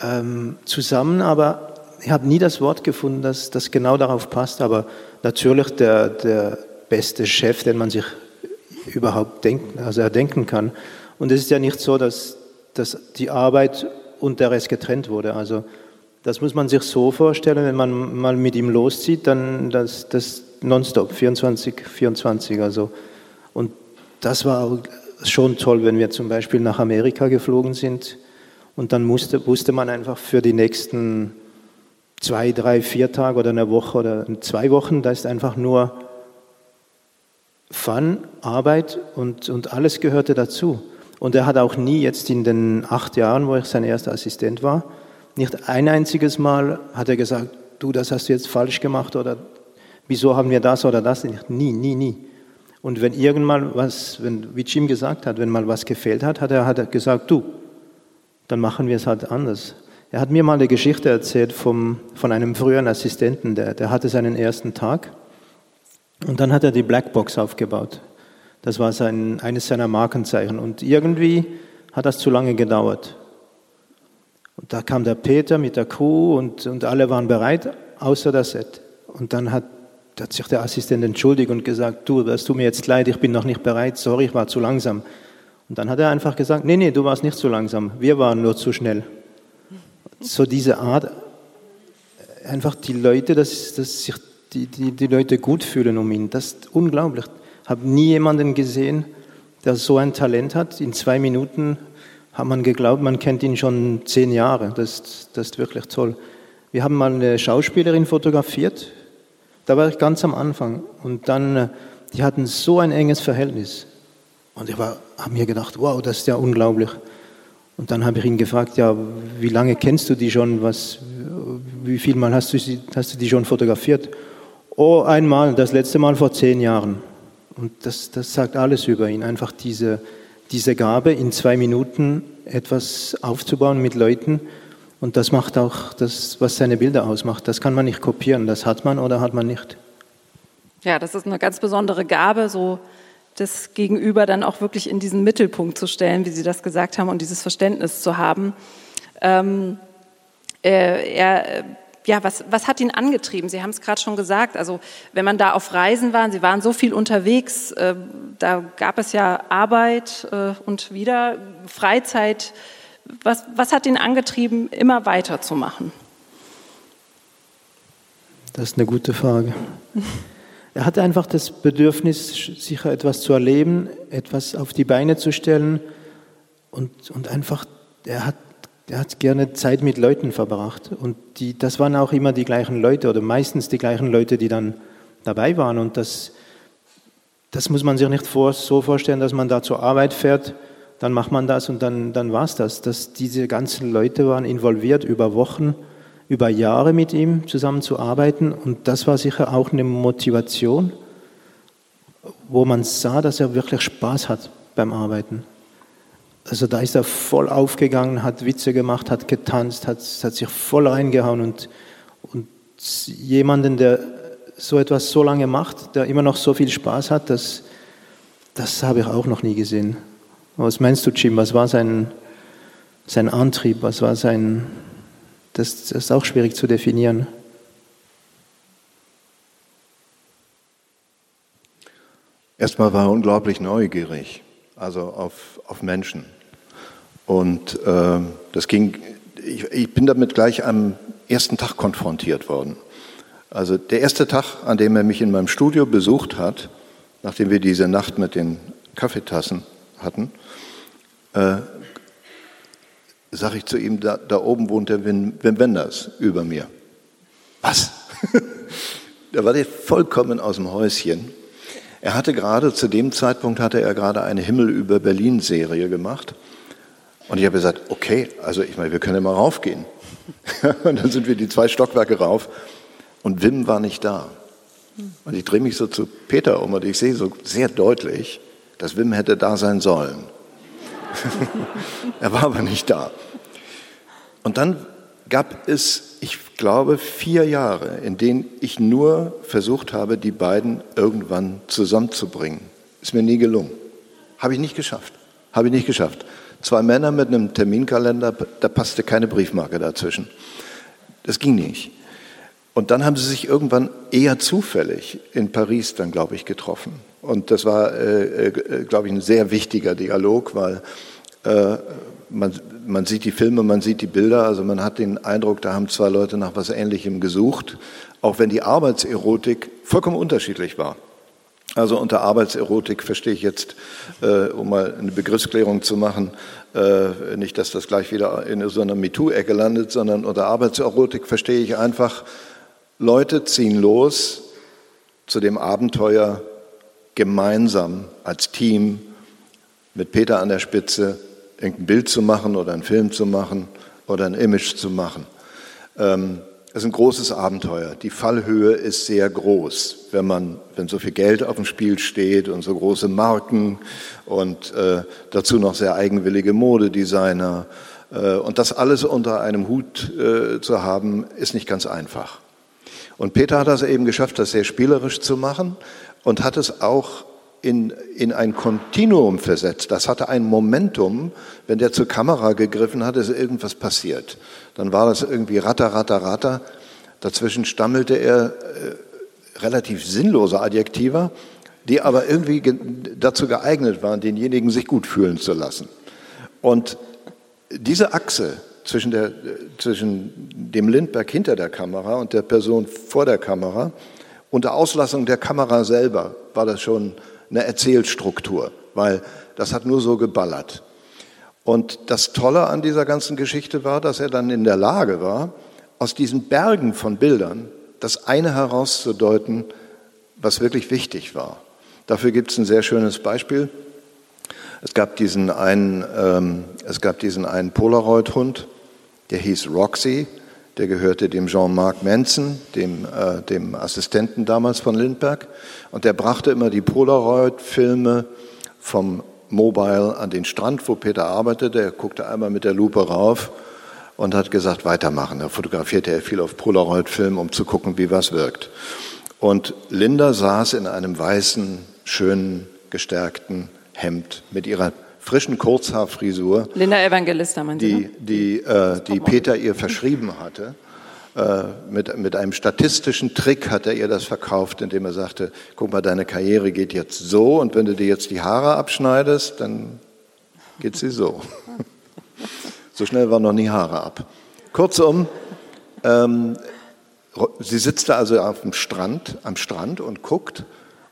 ähm, zusammen, aber ich habe nie das Wort gefunden, das, das genau darauf passt. Aber natürlich der, der beste Chef, den man sich überhaupt denken, also erdenken kann. Und es ist ja nicht so, dass, dass die Arbeit und der Rest getrennt wurde. Also das muss man sich so vorstellen, wenn man mal mit ihm loszieht, dann das, das nonstop, 24, 24. Also, und das war schon toll, wenn wir zum Beispiel nach Amerika geflogen sind und dann musste, wusste man einfach für die nächsten zwei, drei, vier Tage oder eine Woche oder zwei Wochen, da ist einfach nur Fun, Arbeit und, und alles gehörte dazu. Und er hat auch nie jetzt in den acht Jahren, wo ich sein erster Assistent war, nicht ein einziges Mal hat er gesagt, du, das hast du jetzt falsch gemacht oder wieso haben wir das oder das. Nie, nie, nie. Und wenn irgendwann was, wenn, wie Jim gesagt hat, wenn mal was gefehlt hat, hat er, hat er gesagt, du, dann machen wir es halt anders. Er hat mir mal eine Geschichte erzählt vom, von einem früheren Assistenten, der, der hatte seinen ersten Tag und dann hat er die Blackbox aufgebaut. Das war sein, eines seiner Markenzeichen und irgendwie hat das zu lange gedauert. Und da kam der Peter mit der Crew und, und alle waren bereit, außer das Set. Und dann hat da hat sich der Assistent entschuldigt und gesagt, du, das tut mir jetzt leid, ich bin noch nicht bereit, sorry, ich war zu langsam. Und dann hat er einfach gesagt, nee, nee, du warst nicht zu langsam, wir waren nur zu schnell. So diese Art, einfach die Leute, dass, dass sich die, die, die Leute gut fühlen um ihn, das ist unglaublich. Ich habe nie jemanden gesehen, der so ein Talent hat. In zwei Minuten hat man geglaubt, man kennt ihn schon zehn Jahre. Das, das ist wirklich toll. Wir haben mal eine Schauspielerin fotografiert, da war ich ganz am Anfang und dann, äh, die hatten so ein enges Verhältnis. Und ich habe mir gedacht, wow, das ist ja unglaublich. Und dann habe ich ihn gefragt, ja, wie lange kennst du die schon? Was, wie viel Mal hast du, sie, hast du die schon fotografiert? Oh, einmal, das letzte Mal vor zehn Jahren. Und das, das sagt alles über ihn. Einfach diese, diese Gabe, in zwei Minuten etwas aufzubauen mit Leuten, Und das macht auch das, was seine Bilder ausmacht. Das kann man nicht kopieren. Das hat man oder hat man nicht. Ja, das ist eine ganz besondere Gabe, so das Gegenüber dann auch wirklich in diesen Mittelpunkt zu stellen, wie Sie das gesagt haben, und dieses Verständnis zu haben. Ähm, äh, er, ja, was, was hat ihn angetrieben? Sie haben es gerade schon gesagt. Also wenn man da auf Reisen war, Sie waren so viel unterwegs, äh, da gab es ja Arbeit äh, und wieder Freizeit. Was, was hat ihn angetrieben, immer weiterzumachen? Das ist eine gute Frage. Er hatte einfach das Bedürfnis, sicher etwas zu erleben, etwas auf die Beine zu stellen und, und einfach, er hat, er hat gerne Zeit mit Leuten verbracht. Und die, das waren auch immer die gleichen Leute oder meistens die gleichen Leute, die dann dabei waren. Und das, das muss man sich nicht vor, so vorstellen, dass man da zur Arbeit fährt dann macht man das und dann, dann war es das. Dass diese ganzen Leute waren involviert über Wochen, über Jahre mit ihm zusammenzuarbeiten und das war sicher auch eine Motivation, wo man sah, dass er wirklich Spaß hat beim Arbeiten. Also da ist er voll aufgegangen, hat Witze gemacht, hat getanzt, hat, hat sich voll reingehauen und, und jemanden, der so etwas so lange macht, der immer noch so viel Spaß hat, das, das habe ich auch noch nie gesehen. Was meinst du, Jim? Was war sein, sein Antrieb? Was war sein. Das, das ist auch schwierig zu definieren. Erstmal war er unglaublich neugierig, also auf, auf Menschen. Und äh, das ging, ich, ich bin damit gleich am ersten Tag konfrontiert worden. Also der erste Tag, an dem er mich in meinem Studio besucht hat, nachdem wir diese Nacht mit den Kaffeetassen hatten, äh, sage ich zu ihm, da, da oben wohnt der Wim, Wim Wenders über mir. Was? [LAUGHS] da war der vollkommen aus dem Häuschen. Er hatte gerade, zu dem Zeitpunkt hatte er gerade eine Himmel über Berlin-Serie gemacht. Und ich habe gesagt, okay, also ich meine, wir können ja mal raufgehen. [LAUGHS] und dann sind wir die zwei Stockwerke rauf und Wim war nicht da. Und ich drehe mich so zu Peter um und ich sehe so sehr deutlich, dass Wim hätte da sein sollen [LAUGHS] er war aber nicht da. Und dann gab es, ich glaube, vier Jahre, in denen ich nur versucht habe, die beiden irgendwann zusammenzubringen. Ist mir nie gelungen. Habe ich nicht geschafft. Habe ich nicht geschafft. Zwei Männer mit einem Terminkalender, da passte keine Briefmarke dazwischen. Das ging nicht. Und dann haben sie sich irgendwann eher zufällig in Paris dann, glaube ich, getroffen. Und das war, äh, äh, glaube ich, ein sehr wichtiger Dialog, weil äh, man, man sieht die Filme, man sieht die Bilder, also man hat den Eindruck, da haben zwei Leute nach was Ähnlichem gesucht, auch wenn die Arbeitserotik vollkommen unterschiedlich war. Also unter Arbeitserotik verstehe ich jetzt, äh, um mal eine Begriffsklärung zu machen, äh, nicht, dass das gleich wieder in so einer MeToo-Ecke landet, sondern unter Arbeitserotik verstehe ich einfach, Leute ziehen los zu dem Abenteuer gemeinsam als Team mit Peter an der Spitze irgendein Bild zu machen oder einen Film zu machen oder ein Image zu machen. Ähm, es ist ein großes Abenteuer. Die Fallhöhe ist sehr groß, wenn man, wenn so viel Geld auf dem Spiel steht und so große Marken und äh, dazu noch sehr eigenwillige Modedesigner äh, und das alles unter einem Hut äh, zu haben, ist nicht ganz einfach. Und Peter hat das eben geschafft, das sehr spielerisch zu machen und hat es auch in, in ein Kontinuum versetzt. Das hatte ein Momentum. Wenn der zur Kamera gegriffen hat, ist irgendwas passiert. Dann war das irgendwie ratter, ratter, ratter. Dazwischen stammelte er äh, relativ sinnlose Adjektiva, die aber irgendwie ge dazu geeignet waren, denjenigen sich gut fühlen zu lassen. Und diese Achse zwischen, der, zwischen dem Lindberg hinter der Kamera und der Person vor der Kamera, unter Auslassung der Kamera selber war das schon eine Erzählstruktur, weil das hat nur so geballert. Und das Tolle an dieser ganzen Geschichte war, dass er dann in der Lage war, aus diesen Bergen von Bildern das eine herauszudeuten, was wirklich wichtig war. Dafür gibt es ein sehr schönes Beispiel. Es gab diesen einen, ähm, es gab diesen einen Polaroid-Hund, der hieß Roxy, der gehörte dem Jean-Marc Manson, dem, äh, dem Assistenten damals von Lindbergh. Und der brachte immer die Polaroid-Filme vom Mobile an den Strand, wo Peter arbeitete. Er guckte einmal mit der Lupe rauf und hat gesagt, weitermachen. Da fotografierte er viel auf Polaroid-Film, um zu gucken, wie was wirkt. Und Linda saß in einem weißen, schönen, gestärkten Hemd mit ihrer frischen Kurzhaarfrisur. Linda Evangelista, man die, die, äh, die Peter ihr verschrieben hatte. Äh, mit, mit einem statistischen Trick hat er ihr das verkauft, indem er sagte, guck mal, deine Karriere geht jetzt so und wenn du dir jetzt die Haare abschneidest, dann geht sie so. [LAUGHS] so schnell waren noch nie Haare ab. Kurzum, ähm, sie sitzt da also auf dem Strand, am Strand und guckt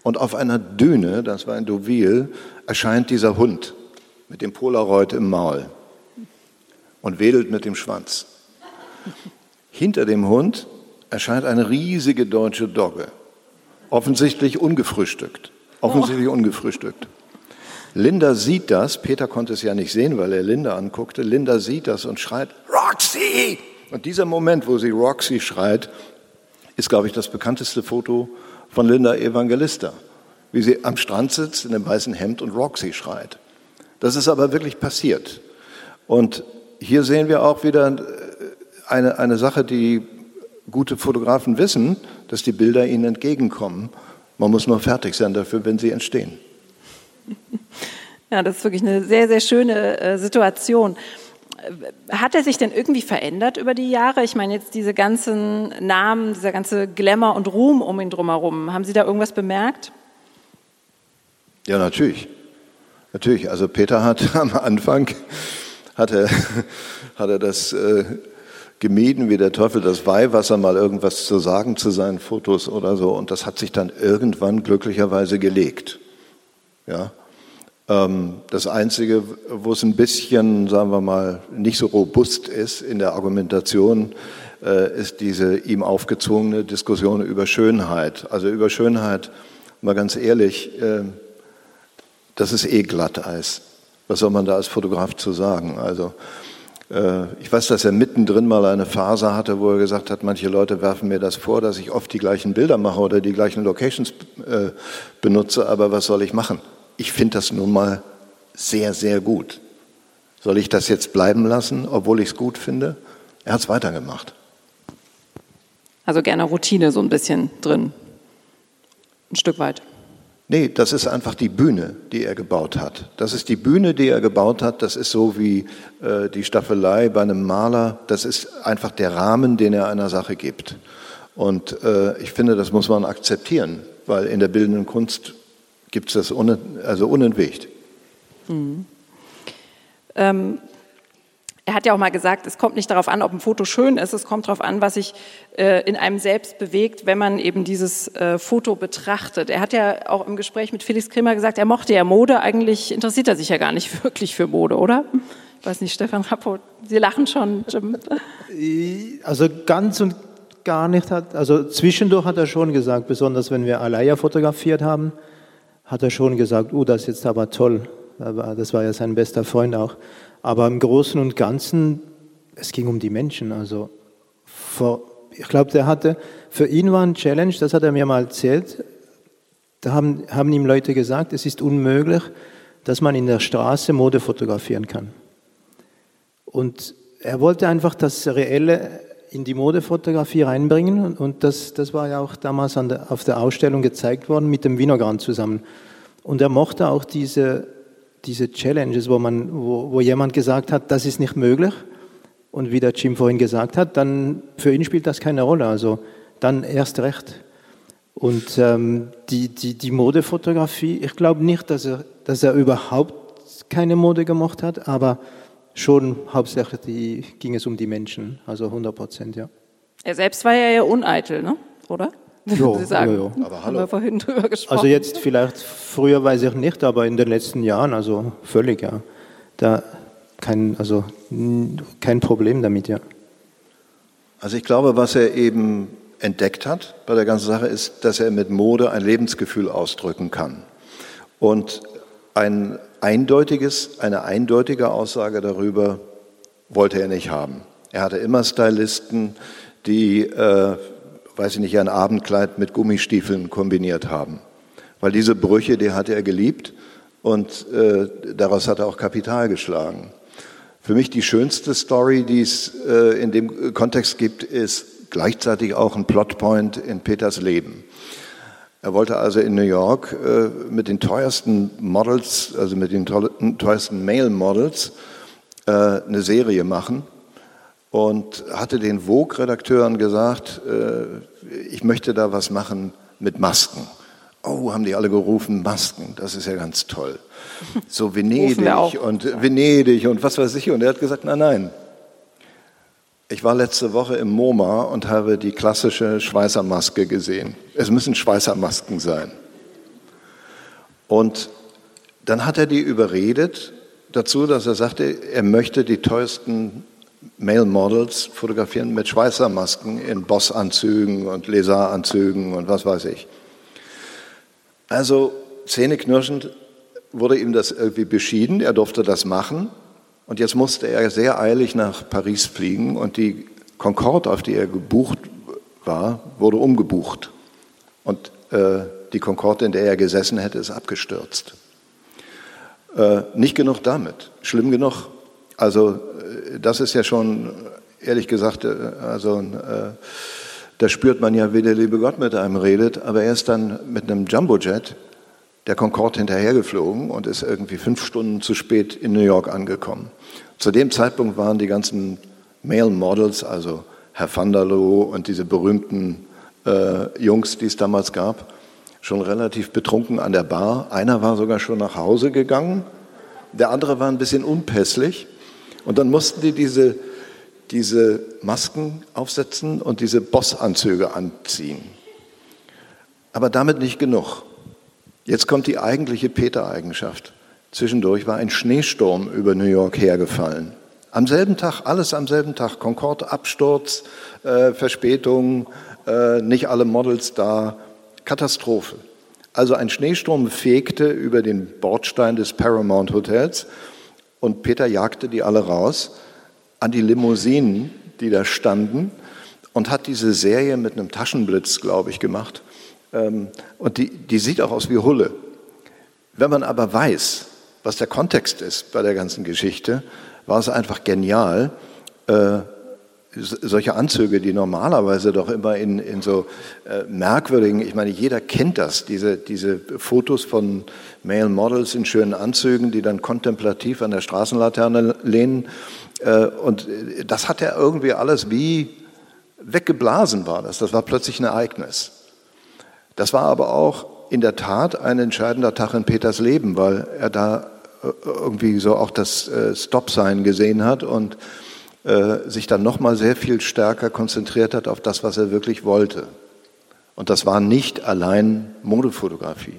und auf einer Düne, das war in Deauville, erscheint dieser Hund mit dem Polaroid im Maul und wedelt mit dem Schwanz. Hinter dem Hund erscheint eine riesige deutsche Dogge, offensichtlich ungefrühstückt. Offensichtlich oh. ungefrühstückt. Linda sieht das, Peter konnte es ja nicht sehen, weil er Linda anguckte. Linda sieht das und schreit, Roxy! Und dieser Moment, wo sie Roxy schreit, ist, glaube ich, das bekannteste Foto von Linda Evangelista. Wie sie am Strand sitzt in einem weißen Hemd und Roxy schreit. Das ist aber wirklich passiert. Und hier sehen wir auch wieder eine, eine Sache, die gute Fotografen wissen, dass die Bilder ihnen entgegenkommen. Man muss nur fertig sein dafür, wenn sie entstehen. [LAUGHS] Ja, das ist wirklich eine sehr, sehr schöne äh, Situation. Hat er sich denn irgendwie verändert über die Jahre? Ich meine, jetzt diese ganzen Namen, dieser ganze Glamour und Ruhm um ihn drumherum. Haben Sie da irgendwas bemerkt? Ja, natürlich. Natürlich. Also Peter hat [LAUGHS] am Anfang hat er, hat er das äh, gemieden wie der Teufel das Weihwasser, mal irgendwas zu sagen zu seinen Fotos oder so. Und das hat sich dann irgendwann glücklicherweise gelegt. Ja. Ähm, das Einzige, wo es ein bisschen, sagen wir mal, nicht so robust ist in der Argumentation, äh, ist diese ihm aufgezwungene Diskussion über Schönheit. Also über Schönheit, mal ganz ehrlich, äh, das ist eh Glatteis. Was soll man da als Fotograf zu sagen? Also äh, ich weiß, dass er mittendrin mal eine Phase hatte, wo er gesagt hat, manche Leute werfen mir das vor, dass ich oft die gleichen Bilder mache oder die gleichen Locations äh, benutze, aber was soll ich machen? Ich finde das nun mal sehr, sehr gut. Soll ich das jetzt bleiben lassen, obwohl ich es gut finde? Er hat es weitergemacht. Also gerne Routine so ein bisschen drin. Ein Stück weit. Nee, das ist einfach die Bühne, die er gebaut hat. Das ist die Bühne, die er gebaut hat. Das ist so wie äh, die Staffelei bei einem Maler. Das ist einfach der Rahmen, den er einer Sache gibt. Und äh, ich finde, das muss man akzeptieren, weil in der bildenden Kunst gibt es das un also unentwegt. Mhm. Ähm, er hat ja auch mal gesagt, es kommt nicht darauf an, ob ein Foto schön ist, es kommt darauf an, was sich äh, in einem selbst bewegt, wenn man eben dieses äh, Foto betrachtet. Er hat ja auch im Gespräch mit Felix Krimmer gesagt, er mochte ja Mode, eigentlich interessiert er sich ja gar nicht [LAUGHS] wirklich für Mode, oder? Ich weiß nicht, Stefan Rapport, Sie lachen schon, Jim. [LAUGHS] Also ganz und gar nicht hat, also zwischendurch hat er schon gesagt, besonders wenn wir Alaya fotografiert haben, hat er schon gesagt, oh, das ist jetzt aber toll. Das war ja sein bester Freund auch. Aber im Großen und Ganzen, es ging um die Menschen. Also vor, ich glaube, der hatte, für ihn war ein Challenge, das hat er mir mal erzählt. Da haben, haben ihm Leute gesagt, es ist unmöglich, dass man in der Straße Mode fotografieren kann. Und er wollte einfach das Reelle in die Modefotografie reinbringen und das, das war ja auch damals der, auf der Ausstellung gezeigt worden mit dem Winogran zusammen. Und er mochte auch diese diese Challenges, wo, man, wo, wo jemand gesagt hat, das ist nicht möglich. Und wie der Jim vorhin gesagt hat, dann für ihn spielt das keine Rolle. Also dann erst recht. Und ähm, die, die, die Modefotografie, ich glaube nicht, dass er, dass er überhaupt keine Mode gemacht hat, aber schon hauptsächlich die, ging es um die Menschen, also 100 Prozent, ja. Er selbst war ja eher uneitel, ne? oder? [LAUGHS] Jo, Sie sagen. Jo, jo. Aber hallo. Haben wir vorhin drüber gesprochen. Also jetzt vielleicht, früher weiß ich nicht, aber in den letzten Jahren, also völlig, ja. Da kein, also kein Problem damit, ja. Also ich glaube, was er eben entdeckt hat bei der ganzen Sache ist, dass er mit Mode ein Lebensgefühl ausdrücken kann. Und ein eindeutiges, eine eindeutige Aussage darüber wollte er nicht haben. Er hatte immer Stylisten, die äh, weiß ich nicht, ein Abendkleid mit Gummistiefeln kombiniert haben. Weil diese Brüche, die hatte er geliebt und äh, daraus hat er auch Kapital geschlagen. Für mich die schönste Story, die es äh, in dem Kontext gibt, ist gleichzeitig auch ein Plotpoint in Peters Leben. Er wollte also in New York äh, mit den teuersten Models, also mit den teuersten Male Models, äh, eine Serie machen und hatte den Vogue-Redakteuren gesagt, äh, ich möchte da was machen mit Masken. Oh, haben die alle gerufen, Masken, das ist ja ganz toll. So [LAUGHS] Venedig und Venedig und was weiß ich. Und er hat gesagt, nein, nein. Ich war letzte Woche im MoMA und habe die klassische Schweißermaske gesehen. Es müssen Schweißermasken sein. Und dann hat er die überredet dazu, dass er sagte, er möchte die teuersten Male Models fotografieren mit Schweißermasken in Bossanzügen und Lézaranzügen und was weiß ich. Also zähneknirschend wurde ihm das irgendwie beschieden, er durfte das machen und jetzt musste er sehr eilig nach Paris fliegen und die Concorde, auf die er gebucht war, wurde umgebucht und äh, die Concorde, in der er gesessen hätte, ist abgestürzt. Äh, nicht genug damit, schlimm genug. Also das ist ja schon, ehrlich gesagt, äh, also äh, da spürt man ja, wie der liebe Gott mit einem redet, aber er ist dann mit einem Jumbojet der Concorde hinterhergeflogen und ist irgendwie fünf Stunden zu spät in New York angekommen. Zu dem Zeitpunkt waren die ganzen Male Models, also Herr van der Loo und diese berühmten äh, Jungs, die es damals gab, schon relativ betrunken an der Bar. Einer war sogar schon nach Hause gegangen, der andere war ein bisschen unpässlich. Und dann mussten die diese, diese Masken aufsetzen und diese Bossanzüge anziehen. Aber damit nicht genug. Jetzt kommt die eigentliche Peter-Eigenschaft. Zwischendurch war ein Schneesturm über New York hergefallen. Am selben Tag, alles am selben Tag. Concorde, Absturz, äh, Verspätung, äh, nicht alle Models da. Katastrophe. Also ein Schneesturm fegte über den Bordstein des Paramount Hotels und Peter jagte die alle raus an die Limousinen, die da standen und hat diese Serie mit einem Taschenblitz, glaube ich, gemacht. Ähm, und die, die sieht auch aus wie Hulle. Wenn man aber weiß, was der Kontext ist bei der ganzen Geschichte, war es einfach genial, äh, solche Anzüge, die normalerweise doch immer in, in so äh, merkwürdigen, ich meine, jeder kennt das, diese, diese Fotos von Male Models in schönen Anzügen, die dann kontemplativ an der Straßenlaterne lehnen. Äh, und das hat er irgendwie alles wie weggeblasen war das. Das war plötzlich ein Ereignis. Das war aber auch in der Tat ein entscheidender Tag in Peters Leben, weil er da äh, irgendwie so auch das äh, Stop-Sign gesehen hat und äh, sich dann nochmal sehr viel stärker konzentriert hat auf das, was er wirklich wollte. Und das war nicht allein Modefotografie,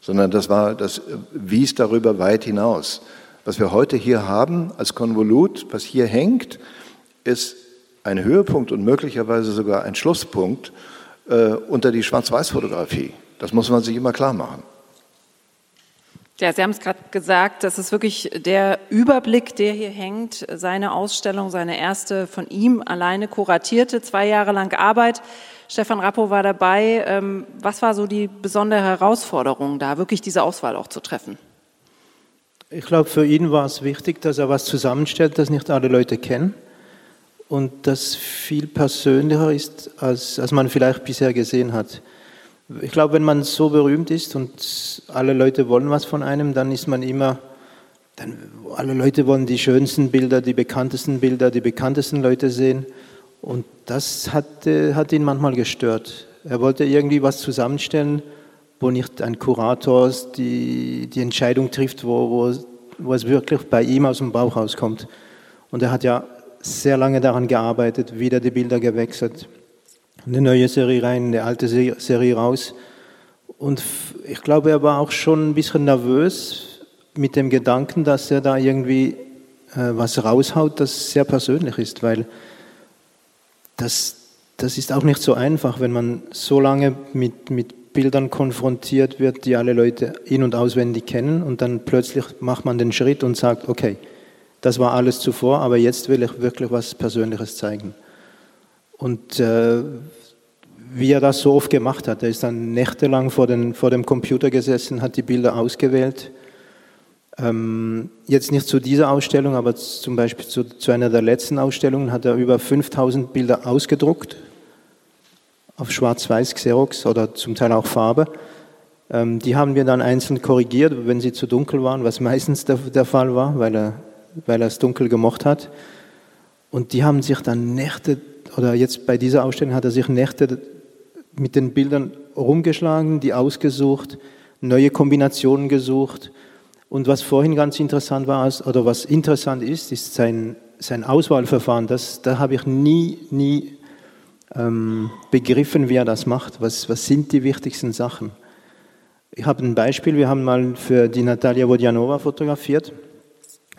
sondern das war, das wies darüber weit hinaus. Was wir heute hier haben als Konvolut, was hier hängt, ist ein Höhepunkt und möglicherweise sogar ein Schlusspunkt äh, unter die Schwarz-Weiß-Fotografie. Das muss man sich immer klar machen. Ja, Sie haben es gerade gesagt, das ist wirklich der Überblick, der hier hängt. Seine Ausstellung, seine erste von ihm alleine kuratierte, zwei Jahre lang Arbeit. Stefan Rappo war dabei. Ähm, was war so die besondere Herausforderung, da wirklich diese Auswahl auch zu treffen? Ich glaube, für ihn war es wichtig, dass er was zusammenstellt, das nicht alle Leute kennen und das viel persönlicher ist, als, als man vielleicht bisher gesehen hat. Ich glaube, wenn man so berühmt ist und alle Leute wollen was von einem, dann ist man immer, dann, alle Leute wollen die schönsten Bilder, die bekanntesten Bilder, die bekanntesten Leute sehen. Und das hat, äh, hat ihn manchmal gestört. Er wollte irgendwie was zusammenstellen, wo nicht ein Kurator die, die Entscheidung trifft, wo, wo, wo es wirklich bei ihm aus dem Bauch rauskommt. Und er hat ja sehr lange daran gearbeitet, wieder die Bilder gewechselt eine neue Serie rein, eine alte Serie raus. Und ich glaube, er war auch schon ein bisschen nervös mit dem Gedanken, dass er da irgendwie äh, was raushaut, das sehr persönlich ist, weil das, das ist auch nicht so einfach, wenn man so lange mit, mit Bildern konfrontiert wird, die alle Leute in- und auswendig kennen und dann plötzlich macht man den Schritt und sagt, okay, das war alles zuvor, aber jetzt will ich wirklich was Persönliches zeigen. Und äh, wie er das so oft gemacht hat, er ist dann nächtelang vor, den, vor dem Computer gesessen, hat die Bilder ausgewählt. Ähm, jetzt nicht zu dieser Ausstellung, aber zum Beispiel zu, zu einer der letzten Ausstellungen hat er über 5000 Bilder ausgedruckt auf Schwarz-Weiß Xerox oder zum Teil auch Farbe. Ähm, die haben wir dann einzeln korrigiert, wenn sie zu dunkel waren, was [LAUGHS] meistens der, der Fall war, weil er, weil er es dunkel gemocht hat. Und die haben sich dann Nächte, oder jetzt bei dieser Ausstellung hat er sich Nächte mit den Bildern rumgeschlagen, die ausgesucht, neue Kombinationen gesucht. Und was vorhin ganz interessant war, oder was interessant ist, ist sein, sein Auswahlverfahren. Das, da habe ich nie, nie ähm, begriffen, wie er das macht. Was, was sind die wichtigsten Sachen? Ich habe ein Beispiel. Wir haben mal für die Natalia Wodjanova fotografiert.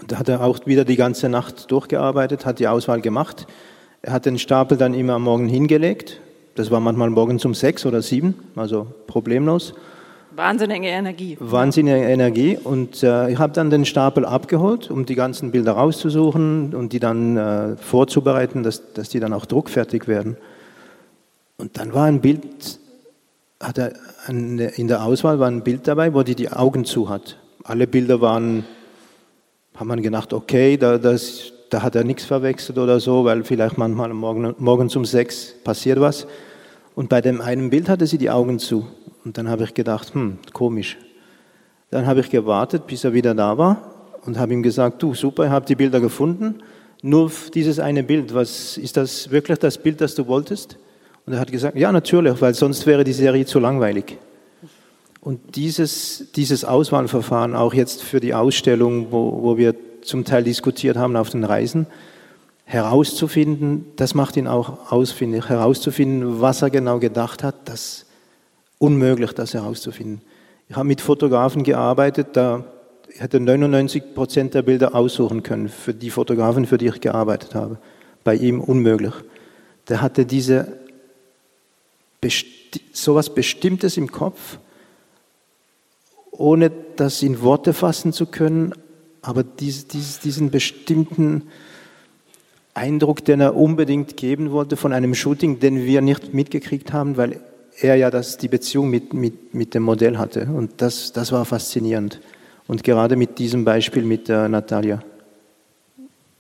Da hat er auch wieder die ganze Nacht durchgearbeitet, hat die Auswahl gemacht. Er hat den Stapel dann immer am Morgen hingelegt. Das war manchmal morgens um sechs oder sieben, also problemlos. Wahnsinnige Energie. Wahnsinnige Energie. Und äh, ich habe dann den Stapel abgeholt, um die ganzen Bilder rauszusuchen und die dann äh, vorzubereiten, dass, dass die dann auch druckfertig werden. Und dann war ein Bild, hat er in der Auswahl war ein Bild dabei, wo die die Augen zu hat. Alle Bilder waren, haben man gedacht, okay, da, das, da hat er nichts verwechselt oder so, weil vielleicht manchmal morgen, morgens um sechs passiert was. Und bei dem einen Bild hatte sie die Augen zu. Und dann habe ich gedacht, hm, komisch. Dann habe ich gewartet, bis er wieder da war und habe ihm gesagt, du, super, ich habe die Bilder gefunden. Nur dieses eine Bild, was ist das wirklich das Bild, das du wolltest? Und er hat gesagt, ja, natürlich, weil sonst wäre die Serie zu langweilig. Und dieses, dieses Auswahlverfahren, auch jetzt für die Ausstellung, wo, wo wir zum Teil diskutiert haben auf den Reisen, herauszufinden, das macht ihn auch aus, finde ich, herauszufinden, was er genau gedacht hat, das unmöglich, das herauszufinden. Ich habe mit Fotografen gearbeitet, da hätte 99 Prozent der Bilder aussuchen können für die Fotografen, für die ich gearbeitet habe. Bei ihm unmöglich. Der hatte diese so etwas Bestimmtes im Kopf, ohne das in Worte fassen zu können, aber diesen bestimmten Eindruck, den er unbedingt geben wollte von einem Shooting, den wir nicht mitgekriegt haben, weil er ja das, die Beziehung mit, mit, mit dem Modell hatte. Und das, das war faszinierend. Und gerade mit diesem Beispiel mit äh, Natalia.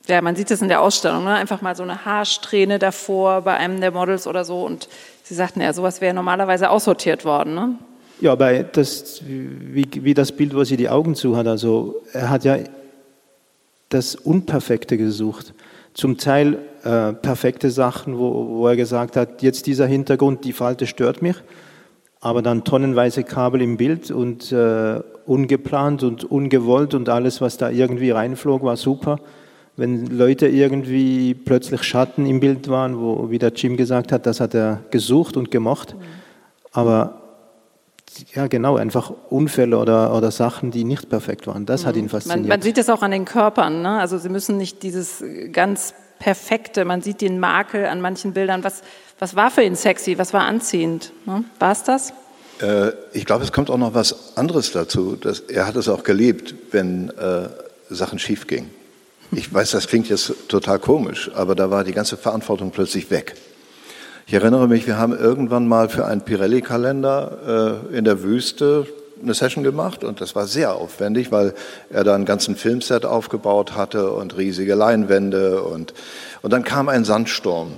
Ja, man sieht das in der Ausstellung, ne? einfach mal so eine Haarsträhne davor bei einem der Models oder so. Und Sie sagten ja, sowas wäre normalerweise aussortiert worden. Ne? Ja, bei das, wie, wie das Bild, wo sie die Augen zu hat. Also er hat ja das Unperfekte gesucht. Zum Teil äh, perfekte Sachen, wo, wo er gesagt hat, jetzt dieser Hintergrund, die Falte stört mich, aber dann tonnenweise Kabel im Bild und äh, ungeplant und ungewollt und alles, was da irgendwie reinflog, war super. Wenn Leute irgendwie plötzlich Schatten im Bild waren, wo, wie der Jim gesagt hat, das hat er gesucht und gemocht. Aber ja, genau, einfach Unfälle oder, oder Sachen, die nicht perfekt waren. Das mhm. hat ihn fasziniert. Man, man sieht das auch an den Körpern. Ne? Also sie müssen nicht dieses ganz perfekte, man sieht den Makel an manchen Bildern. Was, was war für ihn sexy? Was war anziehend? Ne? War es das? Äh, ich glaube, es kommt auch noch was anderes dazu. Dass er hat es auch geliebt, wenn äh, Sachen schief gingen. Ich weiß, das klingt jetzt total komisch, aber da war die ganze Verantwortung plötzlich weg. Ich erinnere mich, wir haben irgendwann mal für einen Pirelli-Kalender äh, in der Wüste eine Session gemacht und das war sehr aufwendig, weil er da einen ganzen Filmset aufgebaut hatte und riesige Leinwände und, und dann kam ein Sandsturm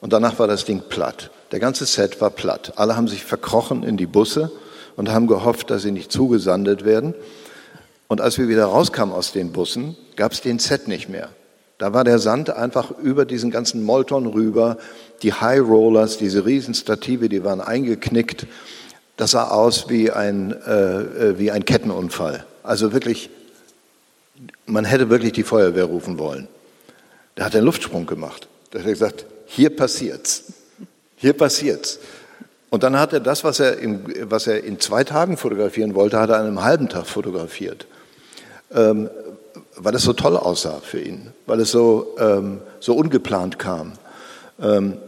und danach war das Ding platt. Der ganze Set war platt. Alle haben sich verkrochen in die Busse und haben gehofft, dass sie nicht zugesandet werden. Und als wir wieder rauskamen aus den Bussen, gab es den Set nicht mehr. Da war der Sand einfach über diesen ganzen Molton rüber. Die High Rollers, diese Riesenstative, die waren eingeknickt. Das sah aus wie ein, äh, äh, wie ein Kettenunfall. Also wirklich, man hätte wirklich die Feuerwehr rufen wollen. Da hat er einen Luftsprung gemacht. Da hat er gesagt, hier passiert's. Hier passiert's. Und dann hat er das, was er, in, was er in zwei Tagen fotografieren wollte, hat er an einem halben Tag fotografiert. Ähm, weil es so toll aussah für ihn, weil es so, ähm, so ungeplant kam. Ähm,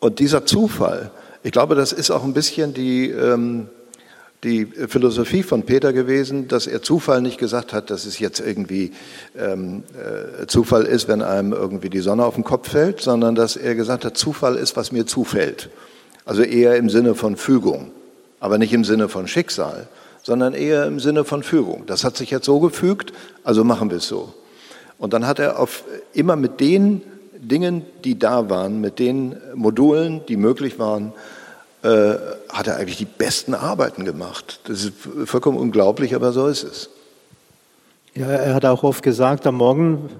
und dieser Zufall, ich glaube, das ist auch ein bisschen die, ähm, die Philosophie von Peter gewesen, dass er Zufall nicht gesagt hat, dass es jetzt irgendwie ähm, äh, Zufall ist, wenn einem irgendwie die Sonne auf den Kopf fällt, sondern dass er gesagt hat, Zufall ist, was mir zufällt. Also eher im Sinne von Fügung, aber nicht im Sinne von Schicksal, sondern eher im Sinne von Fügung. Das hat sich jetzt so gefügt, also machen wir es so. Und dann hat er auf, immer mit den Dingen, die da waren, mit den Modulen, die möglich waren, äh, hat er eigentlich die besten Arbeiten gemacht. Das ist vollkommen unglaublich, aber so ist es. Ja, er hat auch oft gesagt, am Morgen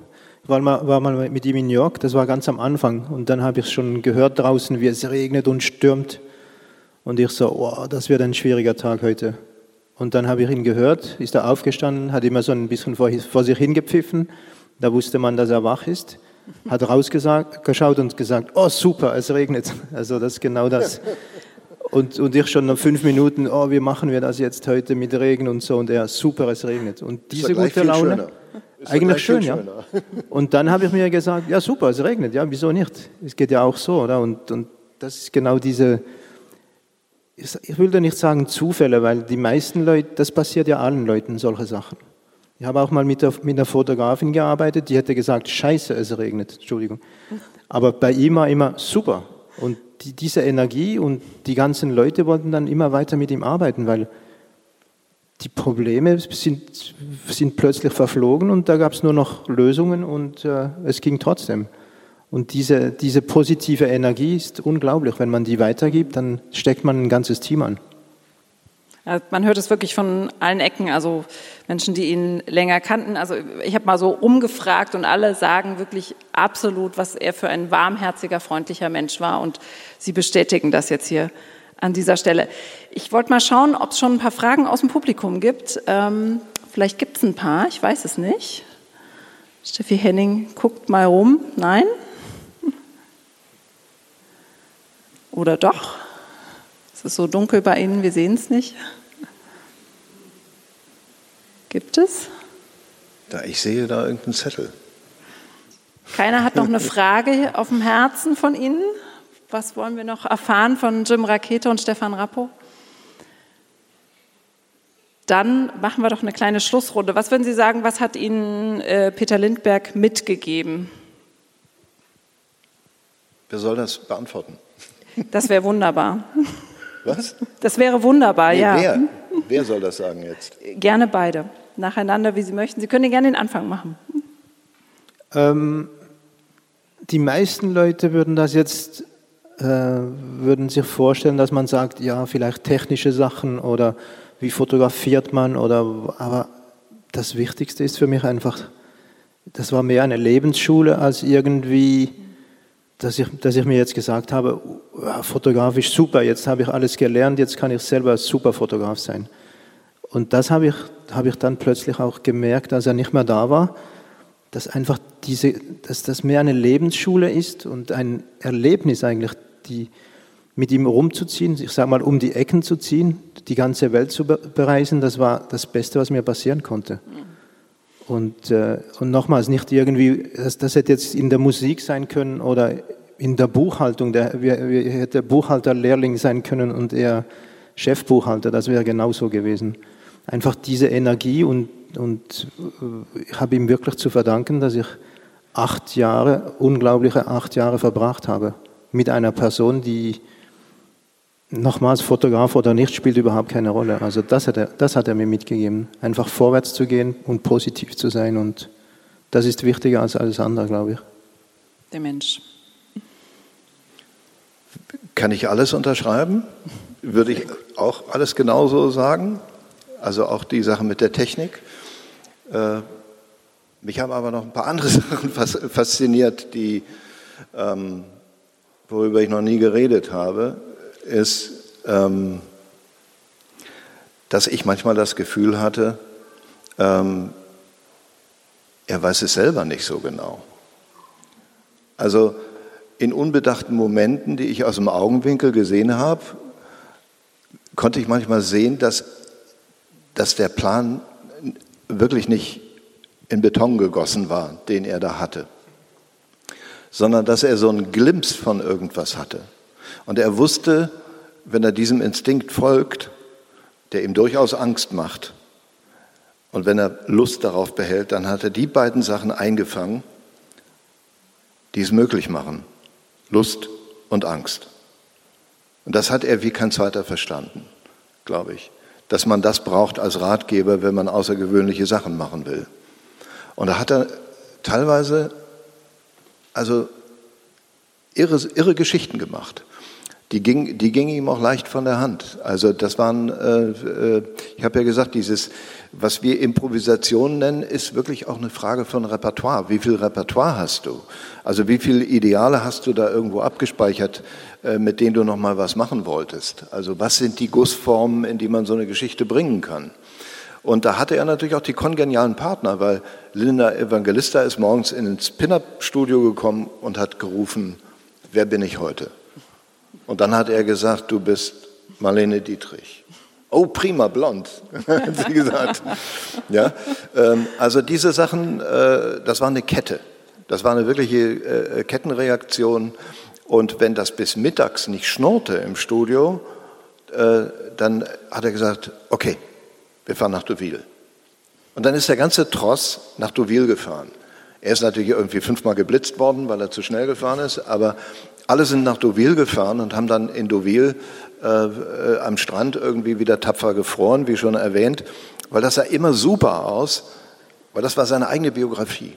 war mal, war mal mit ihm in New York, das war ganz am Anfang. Und dann habe ich schon gehört draußen, wie es regnet und stürmt. Und ich so, oh, das wird ein schwieriger Tag heute. Und dann habe ich ihn gehört, ist er aufgestanden, hat immer so ein bisschen vor, vor sich hingepfiffen. Da wusste man, dass er wach ist. Hat rausgeschaut und gesagt, oh super, es regnet. Also das ist genau das. Und, und ich schon nach fünf Minuten, oh, wie machen wir das jetzt heute mit Regen und so. Und er, super, es regnet. Und diese gute Laune, eigentlich schön, ja. [LAUGHS] Und dann habe ich mir gesagt, ja super, es regnet, ja, wieso nicht? Es geht ja auch so, oder? Und, und das ist genau diese, ich will da nicht sagen Zufälle, weil die meisten Leute, das passiert ja allen Leuten, solche Sachen. Ich habe auch mal mit, der, mit einer Fotografin gearbeitet, die hätte gesagt, scheiße, es regnet, Entschuldigung. Aber bei ihm war immer super. Und die, diese Energie und die ganzen Leute wollten dann immer weiter mit ihm arbeiten, weil die Probleme sind, sind plötzlich verflogen und da gab es nur noch Lösungen und äh, es ging trotzdem. Und diese, diese positive Energie ist unglaublich. Wenn man die weitergibt, dann steckt man ein ganzes Team an. Man hört es wirklich von allen Ecken, also Menschen, die ihn länger kannten. Also ich habe mal so umgefragt und alle sagen wirklich absolut, was er für ein warmherziger, freundlicher Mensch war. Und Sie bestätigen das jetzt hier an dieser Stelle. Ich wollte mal schauen, ob es schon ein paar Fragen aus dem Publikum gibt. Ähm, vielleicht gibt es ein paar, ich weiß es nicht. Steffi Henning guckt mal rum. Nein? Oder doch? Es ist so dunkel bei Ihnen, wir sehen es nicht. Gibt es? Da, ich sehe da irgendeinen Zettel. Keiner hat noch eine Frage auf dem Herzen von Ihnen? Was wollen wir noch erfahren von Jim Rakete und Stefan Rappo? Dann machen wir doch eine kleine Schlussrunde. Was würden Sie sagen, was hat Ihnen äh, Peter Lindberg mitgegeben? Wer soll das beantworten? Das wäre wunderbar. Was? Das wäre wunderbar, nee, ja. Wer? wer soll das sagen jetzt? Gerne beide. Nacheinander, wie Sie möchten. Sie können gerne den Anfang machen. Ähm, die meisten Leute würden das jetzt äh, würden sich vorstellen, dass man sagt, ja, vielleicht technische Sachen oder wie fotografiert man oder aber das Wichtigste ist für mich einfach, das war mehr eine Lebensschule als irgendwie dass ich, dass ich mir jetzt gesagt habe, fotografisch super, jetzt habe ich alles gelernt, jetzt kann ich selber super Fotograf sein. Und das habe ich, habe ich dann plötzlich auch gemerkt, als er nicht mehr da war, dass einfach diese, dass das mehr eine Lebensschule ist und ein Erlebnis eigentlich, die, mit ihm rumzuziehen, ich sage mal, um die Ecken zu ziehen, die ganze Welt zu bereisen, das war das Beste, was mir passieren konnte. Und, äh, und nochmals, nicht irgendwie, das, das hätte jetzt in der Musik sein können oder in der Buchhaltung, der, wir, wir hätte Buchhalter Lehrling sein können und er Chefbuchhalter, das wäre genauso gewesen. Einfach diese Energie und, und äh, ich habe ihm wirklich zu verdanken, dass ich acht Jahre, unglaubliche acht Jahre verbracht habe mit einer Person, die Nochmals, Fotograf oder nicht, spielt überhaupt keine Rolle. Also das hat, er, das hat er mir mitgegeben. Einfach vorwärts zu gehen und positiv zu sein. Und das ist wichtiger als alles andere, glaube ich. Der Mensch. Kann ich alles unterschreiben? Würde ich auch alles genauso sagen? Also auch die Sache mit der Technik. Äh, mich haben aber noch ein paar andere [LAUGHS] Sachen fasziniert, die, ähm, worüber ich noch nie geredet habe ist, ähm, dass ich manchmal das Gefühl hatte, ähm, er weiß es selber nicht so genau. Also in unbedachten Momenten, die ich aus dem Augenwinkel gesehen habe, konnte ich manchmal sehen, dass, dass der Plan wirklich nicht in Beton gegossen war, den er da hatte, sondern dass er so einen Glimps von irgendwas hatte. Und er wusste, wenn er diesem Instinkt folgt, der ihm durchaus Angst macht, und wenn er Lust darauf behält, dann hat er die beiden Sachen eingefangen, die es möglich machen. Lust und Angst. Und das hat er wie kein zweiter verstanden, glaube ich. dass man das braucht als Ratgeber, wenn man außergewöhnliche Sachen machen will. Und da hat er teilweise also irre, irre Geschichten gemacht. Die ging, die ging ihm auch leicht von der Hand. Also das waren, äh, äh, ich habe ja gesagt, dieses, was wir Improvisation nennen, ist wirklich auch eine Frage von Repertoire. Wie viel Repertoire hast du? Also wie viele Ideale hast du da irgendwo abgespeichert, äh, mit denen du noch mal was machen wolltest? Also was sind die Gussformen, in die man so eine Geschichte bringen kann? Und da hatte er natürlich auch die kongenialen Partner, weil Linda Evangelista ist morgens ins Pin-Up-Studio gekommen und hat gerufen, wer bin ich heute? Und dann hat er gesagt, du bist Marlene Dietrich. Oh, prima, blond, [LAUGHS] hat sie gesagt. [LAUGHS] Ja, ähm, also diese Sachen, äh, das war eine Kette. Das war eine wirkliche äh, Kettenreaktion. Und wenn das bis mittags nicht schnurrte im Studio, äh, dann hat er gesagt, okay, wir fahren nach Deauville. Und dann ist der ganze Tross nach Deauville gefahren. Er ist natürlich irgendwie fünfmal geblitzt worden, weil er zu schnell gefahren ist, aber alle sind nach Deauville gefahren und haben dann in Deauville äh, äh, am Strand irgendwie wieder tapfer gefroren, wie schon erwähnt, weil das sah immer super aus, weil das war seine eigene Biografie.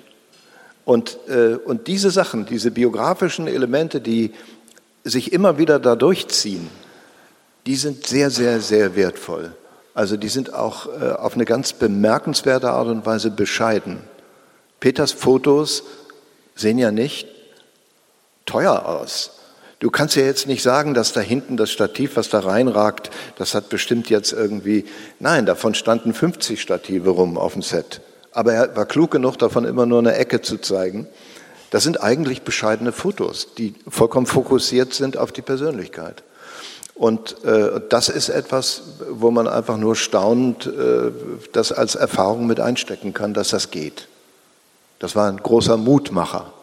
Und, äh, und diese Sachen, diese biografischen Elemente, die sich immer wieder da durchziehen, die sind sehr, sehr, sehr wertvoll. Also die sind auch äh, auf eine ganz bemerkenswerte Art und Weise bescheiden. Peters Fotos sehen ja nicht teuer aus. Du kannst ja jetzt nicht sagen, dass da hinten das Stativ, was da reinragt, das hat bestimmt jetzt irgendwie, nein, davon standen 50 Stative rum auf dem Set. Aber er war klug genug, davon immer nur eine Ecke zu zeigen. Das sind eigentlich bescheidene Fotos, die vollkommen fokussiert sind auf die Persönlichkeit. Und äh, das ist etwas, wo man einfach nur staunend äh, das als Erfahrung mit einstecken kann, dass das geht. Das war ein großer Mutmacher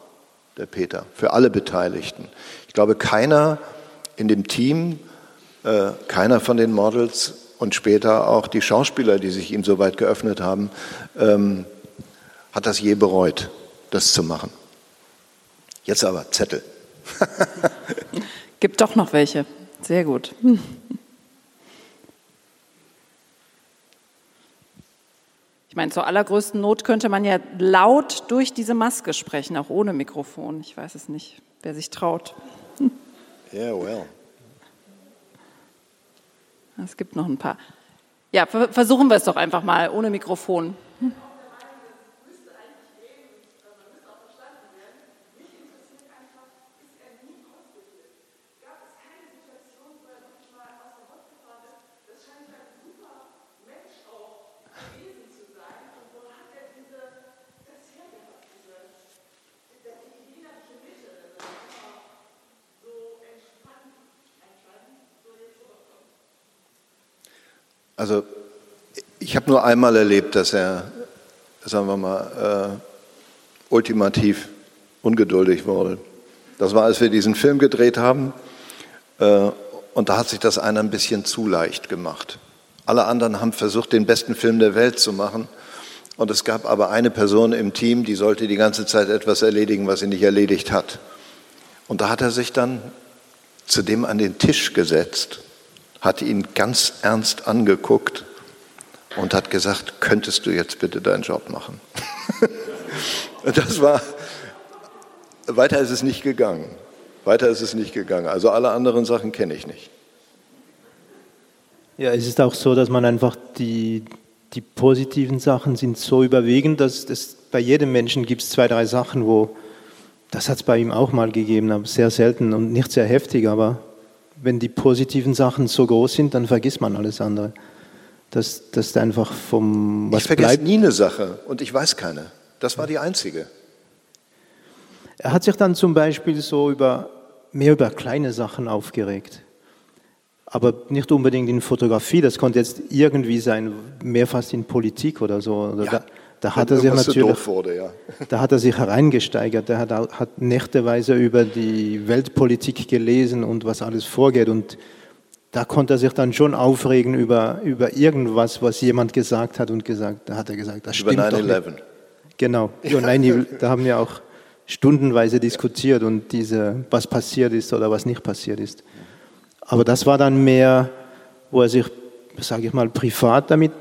der Peter, für alle Beteiligten. Ich glaube, keiner in dem Team, äh, keiner von den Models und später auch die Schauspieler, die sich ihm so weit geöffnet haben, ähm, hat das je bereut, das zu machen. Jetzt aber Zettel. [LAUGHS] Gibt doch noch welche. Sehr gut. Ich meine, zur allergrößten Not könnte man ja laut durch diese Maske sprechen, auch ohne Mikrofon. Ich weiß es nicht, wer sich traut. Ja, [LAUGHS] yeah, well. Es gibt noch ein paar. Ja, versuchen wir es doch einfach mal ohne Mikrofon. Also ich habe nur einmal erlebt, dass er, sagen wir mal, äh, ultimativ ungeduldig wurde. Das war, als wir diesen Film gedreht haben. Äh, und da hat sich das einer ein bisschen zu leicht gemacht. Alle anderen haben versucht, den besten Film der Welt zu machen. Und es gab aber eine Person im Team, die sollte die ganze Zeit etwas erledigen, was sie nicht erledigt hat. Und da hat er sich dann zu dem an den Tisch gesetzt hat ihn ganz ernst angeguckt und hat gesagt, könntest du jetzt bitte deinen Job machen? [LAUGHS] das war, weiter ist es nicht gegangen. Weiter ist es nicht gegangen. Also alle anderen Sachen kenne ich nicht. Ja, es ist auch so, dass man einfach die, die positiven Sachen sind so überwiegend, dass es bei jedem Menschen gibt es zwei, drei Sachen, wo das hat es bei ihm auch mal gegeben, aber sehr selten und nicht sehr heftig, aber wenn die positiven Sachen so groß sind, dann vergisst man alles andere. Das, das ist einfach vom. Was ich vergesse bleibt. nie eine Sache und ich weiß keine. Das war die einzige. Er hat sich dann zum Beispiel so über mehr über kleine Sachen aufgeregt. Aber nicht unbedingt in Fotografie, das konnte jetzt irgendwie sein, mehr fast in Politik oder so. Oder ja. Da, hat er sich natürlich, wurde, ja. [LAUGHS] da hat er sich hereingesteigert. Er hat, hat nächteweise über die Weltpolitik gelesen und was alles vorgeht. Und da konnte er sich dann schon aufregen über, über irgendwas, was jemand gesagt hat und gesagt, da hat er gesagt, das stimmt über 9/11. Genau, über 9 da haben wir auch stundenweise diskutiert und diese, was passiert ist oder was nicht passiert ist. Aber das war dann mehr, wo er sich sage ich mal, privat damit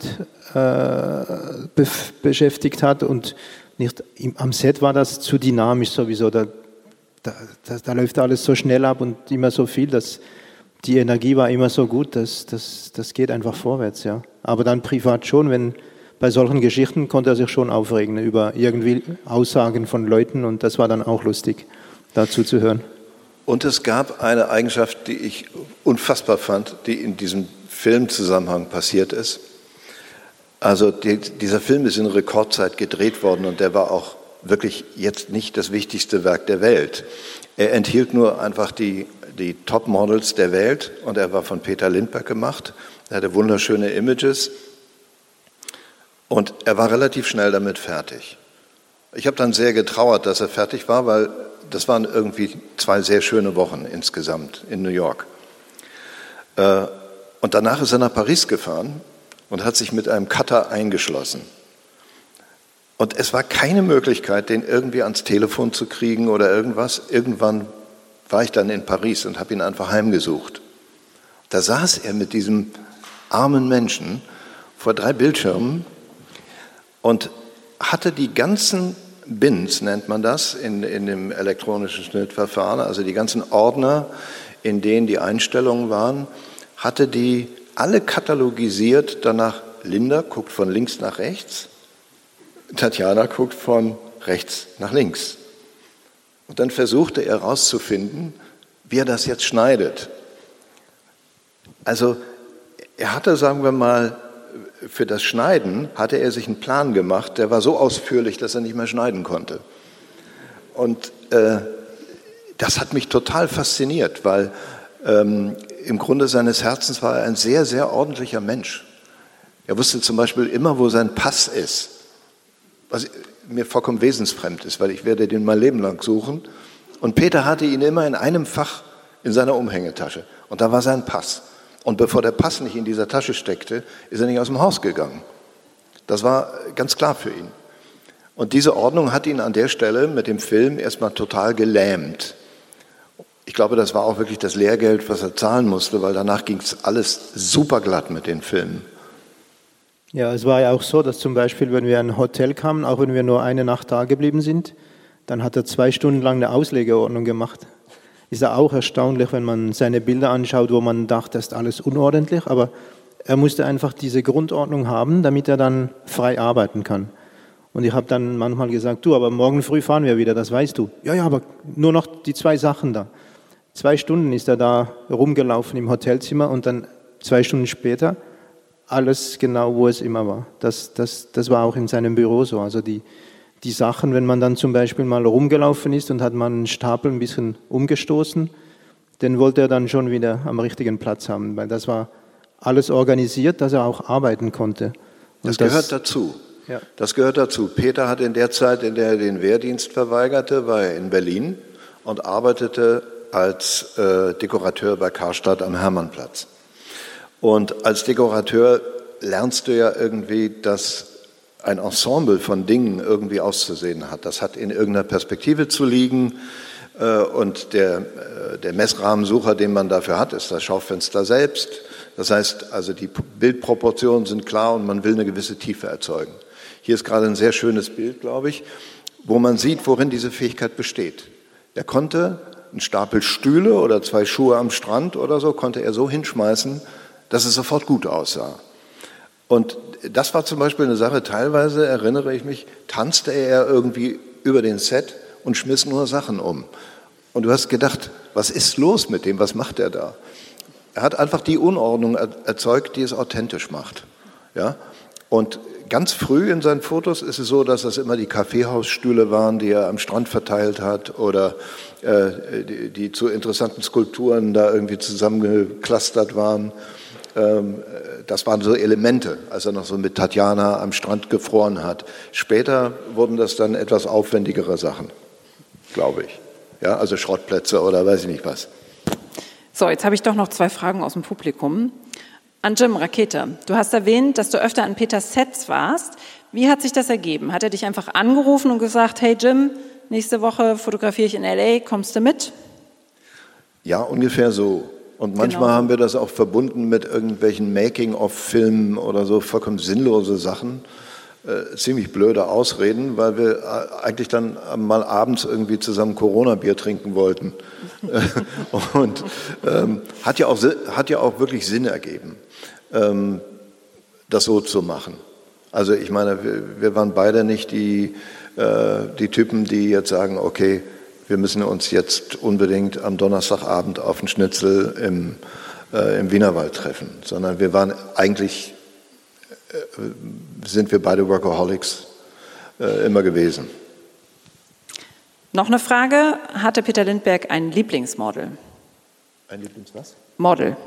äh, be beschäftigt hat und nicht im, am Set war das zu dynamisch sowieso. Da, da, da, da, läuft alles so schnell ab und immer so viel, dass die Energie war immer so gut, dass das, das geht einfach vorwärts, ja. Aber dann privat schon, wenn bei solchen Geschichten konnte er sich schon aufregen über irgendwie Aussagen von Leuten und das war dann auch lustig, dazu zu hören. Und es gab eine Eigenschaft, die ich unfassbar fand, die in diesem Filmzusammenhang passiert ist. Also die, dieser Film ist in Rekordzeit gedreht worden und der war auch wirklich jetzt nicht das wichtigste Werk der Welt. Er enthielt nur einfach die, die Top-Models der Welt und er war von Peter Lindbergh gemacht. Er hatte wunderschöne Images und er war relativ schnell damit fertig. Ich habe dann sehr getrauert, dass er fertig war, weil das waren irgendwie zwei sehr schöne Wochen insgesamt in New York. Äh, und danach ist er nach Paris gefahren und hat sich mit einem Cutter eingeschlossen. Und es war keine Möglichkeit, den irgendwie ans Telefon zu kriegen oder irgendwas. Irgendwann war ich dann in Paris und habe ihn einfach heimgesucht. Da saß er mit diesem armen Menschen vor drei Bildschirmen und hatte die ganzen Bins, nennt man das, in, in dem elektronischen Schnittverfahren, also die ganzen Ordner, in denen die Einstellungen waren, hatte die alle katalogisiert, danach Linda guckt von links nach rechts, Tatjana guckt von rechts nach links. Und dann versuchte er herauszufinden, wie er das jetzt schneidet. Also er hatte, sagen wir mal, für das Schneiden hatte er sich einen Plan gemacht, der war so ausführlich, dass er nicht mehr schneiden konnte. Und äh, das hat mich total fasziniert, weil ähm, im Grunde seines Herzens war er ein sehr, sehr ordentlicher Mensch. Er wusste zum Beispiel immer, wo sein Pass ist, was mir vollkommen wesensfremd ist, weil ich werde den mein Leben lang suchen. Und Peter hatte ihn immer in einem Fach in seiner Umhängetasche. Und da war sein Pass. Und bevor der Pass nicht in dieser Tasche steckte, ist er nicht aus dem Haus gegangen. Das war ganz klar für ihn. Und diese Ordnung hat ihn an der Stelle mit dem Film erstmal total gelähmt. Ich glaube, das war auch wirklich das Lehrgeld, was er zahlen musste, weil danach ging es alles super glatt mit den Filmen. Ja, es war ja auch so, dass zum Beispiel, wenn wir in ein Hotel kamen, auch wenn wir nur eine Nacht da geblieben sind, dann hat er zwei Stunden lang eine Auslegeordnung gemacht ist ja auch erstaunlich, wenn man seine Bilder anschaut, wo man dachte, das ist alles unordentlich, aber er musste einfach diese Grundordnung haben, damit er dann frei arbeiten kann. Und ich habe dann manchmal gesagt, du, aber morgen früh fahren wir wieder, das weißt du. Ja, ja, aber nur noch die zwei Sachen da. Zwei Stunden ist er da rumgelaufen im Hotelzimmer und dann zwei Stunden später alles genau, wo es immer war. Das, das, das war auch in seinem Büro so. Also die, die Sachen, wenn man dann zum Beispiel mal rumgelaufen ist und hat man einen Stapel ein bisschen umgestoßen, den wollte er dann schon wieder am richtigen Platz haben, weil das war alles organisiert, dass er auch arbeiten konnte. Das, das, gehört dazu. Ja. Das gehört dazu. Peter hat in der Zeit, in der er den Wehrdienst verweigerte, war er in Berlin und arbeitete als äh, Dekorateur bei Karstadt am Hermannplatz. Und als Dekorateur lernst du ja irgendwie das ein Ensemble von Dingen irgendwie auszusehen hat. Das hat in irgendeiner Perspektive zu liegen äh, und der, äh, der Messrahmensucher, den man dafür hat, ist das Schaufenster selbst. Das heißt, also die Bildproportionen sind klar und man will eine gewisse Tiefe erzeugen. Hier ist gerade ein sehr schönes Bild, glaube ich, wo man sieht, worin diese Fähigkeit besteht. Er konnte einen Stapel Stühle oder zwei Schuhe am Strand oder so, konnte er so hinschmeißen, dass es sofort gut aussah. Und das war zum Beispiel eine Sache, teilweise erinnere ich mich, tanzte er irgendwie über den Set und schmiss nur Sachen um. Und du hast gedacht, was ist los mit dem, was macht er da? Er hat einfach die Unordnung erzeugt, die es authentisch macht. Ja? Und ganz früh in seinen Fotos ist es so, dass das immer die Kaffeehausstühle waren, die er am Strand verteilt hat oder äh, die, die zu interessanten Skulpturen da irgendwie zusammengeklustert waren. Ähm, das waren so Elemente, als er noch so mit Tatjana am Strand gefroren hat. Später wurden das dann etwas aufwendigere Sachen, glaube ich. Ja, also Schrottplätze oder weiß ich nicht was. So, jetzt habe ich doch noch zwei Fragen aus dem Publikum. An Jim Rakete. Du hast erwähnt, dass du öfter an Peters Sets warst. Wie hat sich das ergeben? Hat er dich einfach angerufen und gesagt, hey Jim, nächste Woche fotografiere ich in LA, kommst du mit? Ja, ungefähr so. Und manchmal genau. haben wir das auch verbunden mit irgendwelchen Making-of-Filmen oder so vollkommen sinnlose Sachen. Äh, ziemlich blöde Ausreden, weil wir äh, eigentlich dann mal abends irgendwie zusammen Corona-Bier trinken wollten. [LAUGHS] und ähm, hat, ja auch, hat ja auch wirklich Sinn ergeben, ähm, das so zu machen. Also ich meine, wir, wir waren beide nicht die, äh, die Typen, die jetzt sagen, okay, wir müssen uns jetzt unbedingt am Donnerstagabend auf den Schnitzel im, äh, im Wienerwald treffen, sondern wir waren eigentlich, sind wir beide Workaholics äh, immer gewesen. Noch eine Frage, hatte Peter Lindberg ein Lieblingsmodel? Ein Lieblings was? Model.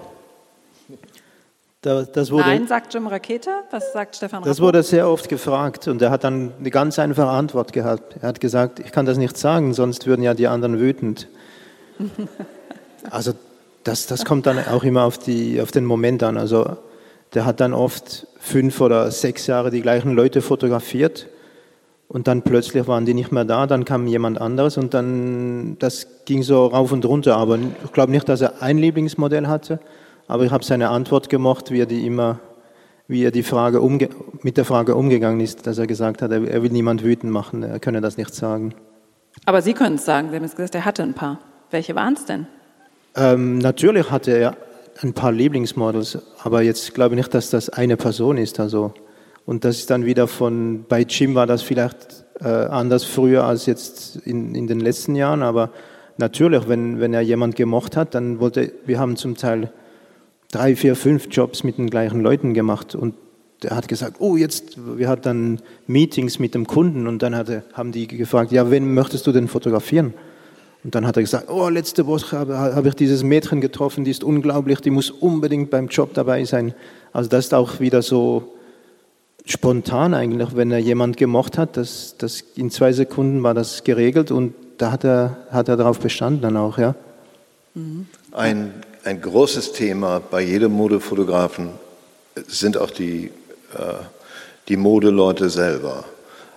Da, wurde, Nein, sagt Jim Rakete. Was sagt Stefan Das wurde sehr oft gefragt und er hat dann eine ganz einfache Antwort gehabt. Er hat gesagt, ich kann das nicht sagen, sonst würden ja die anderen wütend. [LAUGHS] also das, das kommt dann auch immer auf, die, auf den Moment an. Also der hat dann oft fünf oder sechs Jahre die gleichen Leute fotografiert und dann plötzlich waren die nicht mehr da, dann kam jemand anderes und dann, das ging so rauf und runter. Aber ich glaube nicht, dass er ein Lieblingsmodell hatte, aber ich habe seine Antwort gemocht, wie er die immer, wie er die Frage umge mit der Frage umgegangen ist, dass er gesagt hat, er will niemand wütend machen, er könne das nicht sagen. Aber Sie können es sagen, Sie haben es gesagt, er hatte ein paar. Welche waren es denn? Ähm, natürlich hatte er ein paar Lieblingsmodels, aber jetzt glaube ich nicht, dass das eine Person ist. Also. Und das ist dann wieder von, bei Jim war das vielleicht äh, anders früher als jetzt in, in den letzten Jahren, aber natürlich, wenn, wenn er jemand gemocht hat, dann wollte, wir haben zum Teil drei, vier, fünf Jobs mit den gleichen Leuten gemacht und er hat gesagt, oh, jetzt, wir hatten dann Meetings mit dem Kunden und dann hatte, haben die gefragt, ja, wen möchtest du denn fotografieren? Und dann hat er gesagt, oh, letzte Woche habe, habe ich dieses Mädchen getroffen, die ist unglaublich, die muss unbedingt beim Job dabei sein. Also das ist auch wieder so spontan eigentlich, wenn er jemand gemocht hat, das, das in zwei Sekunden war das geregelt und da hat er, hat er darauf bestanden dann auch, ja. Ein ein großes Thema bei jedem Modefotografen sind auch die, äh, die Modeleute selber.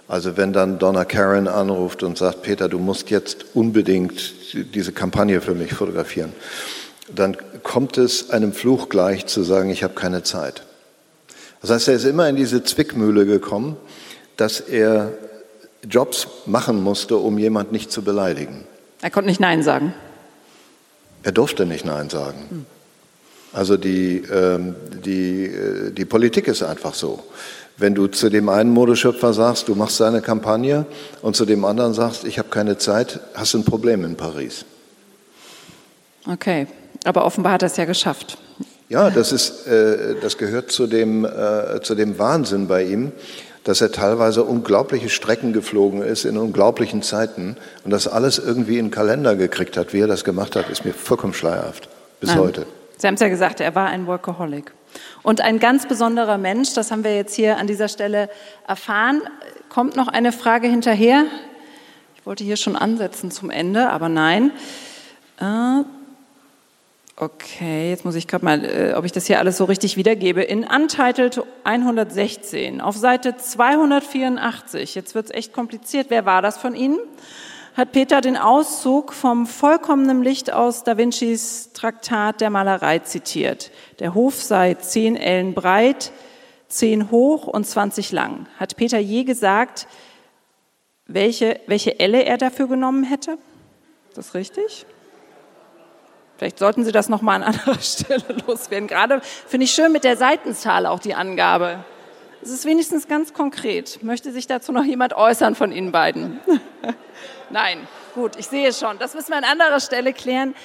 Also wenn dann Donna Karen anruft und sagt, Peter, du musst jetzt unbedingt diese Kampagne für mich fotografieren, dann kommt es einem Fluch gleich zu sagen, ich habe keine Zeit. Das heißt, er ist immer in diese Zwickmühle gekommen, dass er Jobs machen musste, um jemand nicht zu beleidigen. Er konnte nicht Nein sagen. Er durfte nicht Nein sagen. Also die, ähm, die, äh, die Politik ist einfach so. Wenn du zu dem einen Modeschöpfer sagst, du machst seine Kampagne und zu dem anderen sagst, ich habe keine Zeit, hast du ein Problem in Paris. Okay, aber offenbar hat er es ja geschafft. Ja, das, ist, äh, das gehört zu dem, äh, zu dem Wahnsinn bei ihm dass er teilweise unglaubliche Strecken geflogen ist in unglaublichen Zeiten und das alles irgendwie in den Kalender gekriegt hat. Wie er das gemacht hat, ist mir vollkommen schleierhaft bis Nein. heute. Sie haben es ja gesagt, er war ein Workaholic. Und ein ganz besonderer Mensch, das haben wir jetzt hier an dieser Stelle erfahren. Kommt noch eine Frage hinterher? Ich wollte hier schon ansetzen zum Ende, aber nein. Äh, Okay, jetzt muss ich gerade mal, äh, ob ich das hier alles so richtig wiedergebe. In Untitled 116 auf Seite 284, jetzt wird es echt kompliziert, wer war das von Ihnen? Hat Peter den Auszug vom vollkommenen Licht aus Da Vincis Traktat der Malerei zitiert. Der Hof sei 10 Ellen breit, 10 hoch und 20 lang. Hat Peter je gesagt, welche, welche Elle er dafür genommen hätte? Ist das richtig? Vielleicht sollten Sie das nochmal an anderer [LAUGHS] Stelle loswerden. Gerade finde ich schön mit der Seitenzahl auch die Angabe. Es ist wenigstens ganz konkret. Möchte sich dazu noch jemand äußern von Ihnen beiden? [LAUGHS] Nein, gut, ich sehe schon. Das müssen wir an anderer Stelle klären.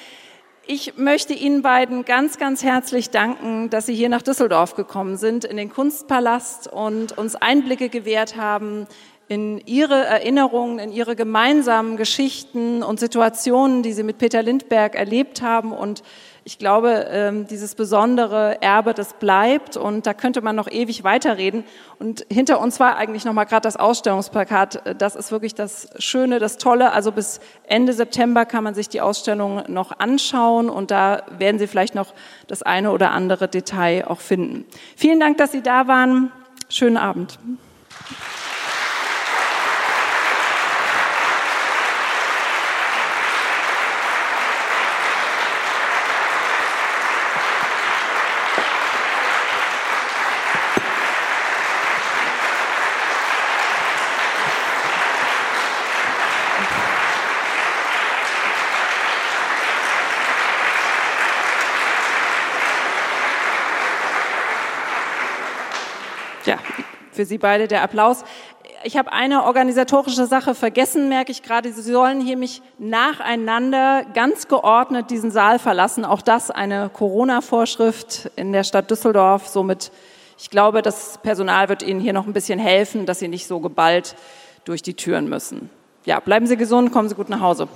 Ich möchte Ihnen beiden ganz, ganz herzlich danken, dass Sie hier nach Düsseldorf gekommen sind, in den Kunstpalast und uns Einblicke gewährt haben in ihre Erinnerungen, in ihre gemeinsamen Geschichten und Situationen, die sie mit Peter Lindberg erlebt haben. Und ich glaube, ähm, dieses besondere Erbe, das bleibt. Und da könnte man noch ewig weiterreden. Und hinter uns war eigentlich noch mal gerade das Ausstellungsplakat. Das ist wirklich das Schöne, das Tolle. Also bis Ende September kann man sich die Ausstellung noch anschauen. Und da werden Sie vielleicht noch das eine oder andere Detail auch finden. Vielen Dank, dass Sie da waren. Schönen Abend. Ja, für Sie beide der Applaus. Ich habe eine organisatorische Sache vergessen, merke ich gerade. Sie sollen hier mich nacheinander ganz geordnet diesen Saal verlassen. Auch das eine Corona-Vorschrift in der Stadt Düsseldorf. Somit, ich glaube, das Personal wird Ihnen hier noch ein bisschen helfen, dass Sie nicht so geballt durch die Türen müssen. Ja, bleiben Sie gesund, kommen Sie gut nach Hause.